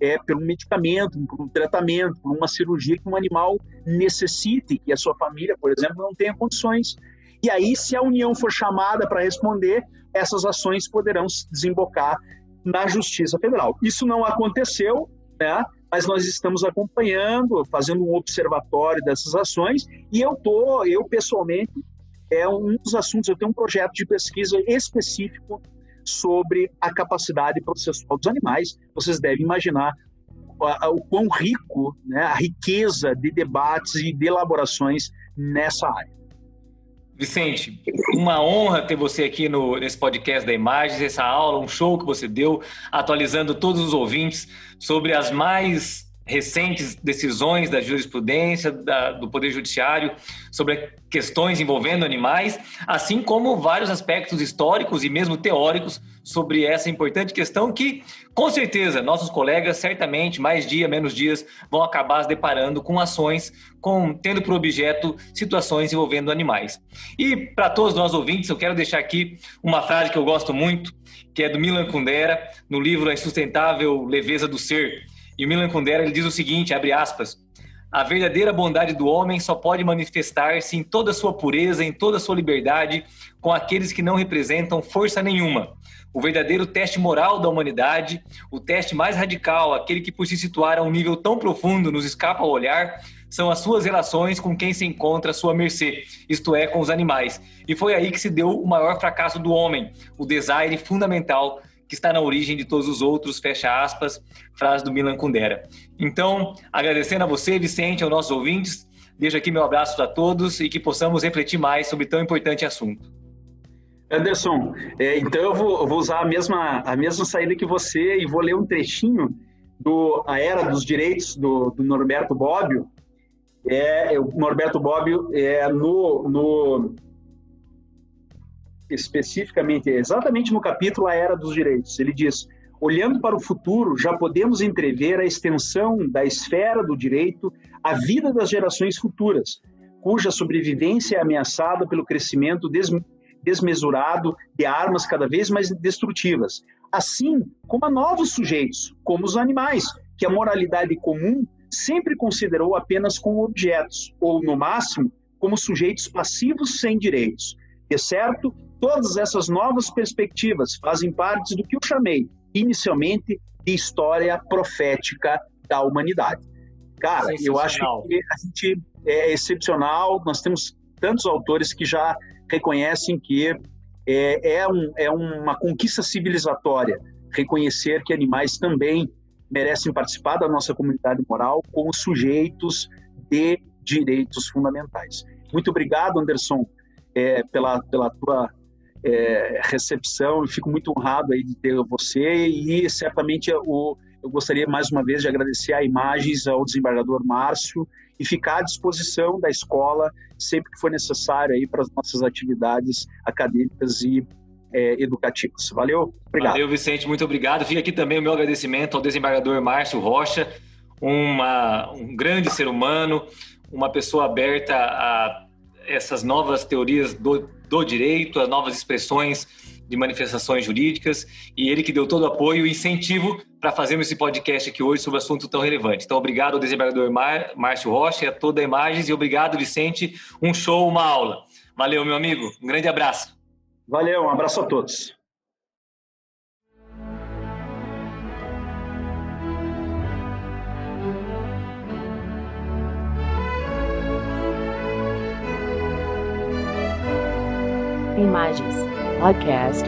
é, um medicamento, por um tratamento, por uma cirurgia que um animal necessite, que a sua família, por exemplo, não tenha condições. E aí, se a União for chamada para responder, essas ações poderão desembocar na Justiça Federal. Isso não aconteceu, né? mas nós estamos acompanhando, fazendo um observatório dessas ações, e eu tô, eu pessoalmente, é um dos assuntos, eu tenho um projeto de pesquisa específico sobre a capacidade processual dos animais. Vocês devem imaginar o quão rico, né, a riqueza de debates e de elaborações nessa área. Vicente, uma honra ter você aqui no, nesse podcast da Imagens, essa aula, um show que você deu, atualizando todos os ouvintes sobre as mais recentes decisões da jurisprudência, da, do Poder Judiciário, sobre questões envolvendo animais, assim como vários aspectos históricos e mesmo teóricos sobre essa importante questão que, com certeza, nossos colegas, certamente, mais dia, menos dias, vão acabar se deparando com ações, com tendo por objeto situações envolvendo animais. E, para todos nós ouvintes, eu quero deixar aqui uma frase que eu gosto muito, que é do Milan Kundera, no livro A Insustentável Leveza do Ser, e o Milan Kundera ele diz o seguinte, abre aspas, a verdadeira bondade do homem só pode manifestar-se em toda a sua pureza, em toda a sua liberdade, com aqueles que não representam força nenhuma. O verdadeiro teste moral da humanidade, o teste mais radical, aquele que por se situar a um nível tão profundo nos escapa ao olhar, são as suas relações com quem se encontra à sua mercê, isto é, com os animais. E foi aí que se deu o maior fracasso do homem, o desaire fundamental que está na origem de todos os outros, fecha aspas, frase do Milan Kundera. Então, agradecendo a você, Vicente, aos nossos ouvintes, deixo aqui meu abraço a todos e que possamos refletir mais sobre tão importante assunto. Anderson, é, então eu vou, vou, usar a mesma, a mesma saída que você e vou ler um trechinho do A Era dos Direitos, do, do Norberto Bobbio. É, o Norberto Bobbio é no, no especificamente, exatamente no capítulo A Era dos Direitos. Ele diz: olhando para o futuro, já podemos entrever a extensão da esfera do direito à vida das gerações futuras, cuja sobrevivência é ameaçada pelo crescimento des desmesurado de armas cada vez mais destrutivas, assim como a novos sujeitos, como os animais, que a moralidade comum sempre considerou apenas como objetos, ou, no máximo, como sujeitos passivos sem direitos. De certo, Todas essas novas perspectivas fazem parte do que eu chamei inicialmente de história profética da humanidade. Cara, eu acho que a gente é excepcional, nós temos tantos autores que já reconhecem que é, é, um, é uma conquista civilizatória reconhecer que animais também merecem participar da nossa comunidade moral como sujeitos de direitos fundamentais. Muito obrigado, Anderson, é, pela, pela tua é, recepção. Eu fico muito honrado aí de ter você e certamente o, eu gostaria mais uma vez de agradecer a Imagens ao desembargador Márcio e ficar à disposição da escola sempre que for necessário aí para as nossas atividades acadêmicas e é, educativas. Valeu, obrigado. Valeu, Vicente, muito obrigado. Fica aqui também o meu agradecimento ao desembargador Márcio Rocha, uma, um grande ser humano, uma pessoa aberta a essas novas teorias do do direito, as novas expressões de manifestações jurídicas, e ele que deu todo o apoio e incentivo para fazermos esse podcast aqui hoje sobre um assunto tão relevante. Então, obrigado ao desembargador Mar Márcio Rocha e a toda a Imagens, e obrigado, Vicente. Um show, uma aula. Valeu, meu amigo. Um grande abraço. Valeu, um abraço a todos. Imagens Podcast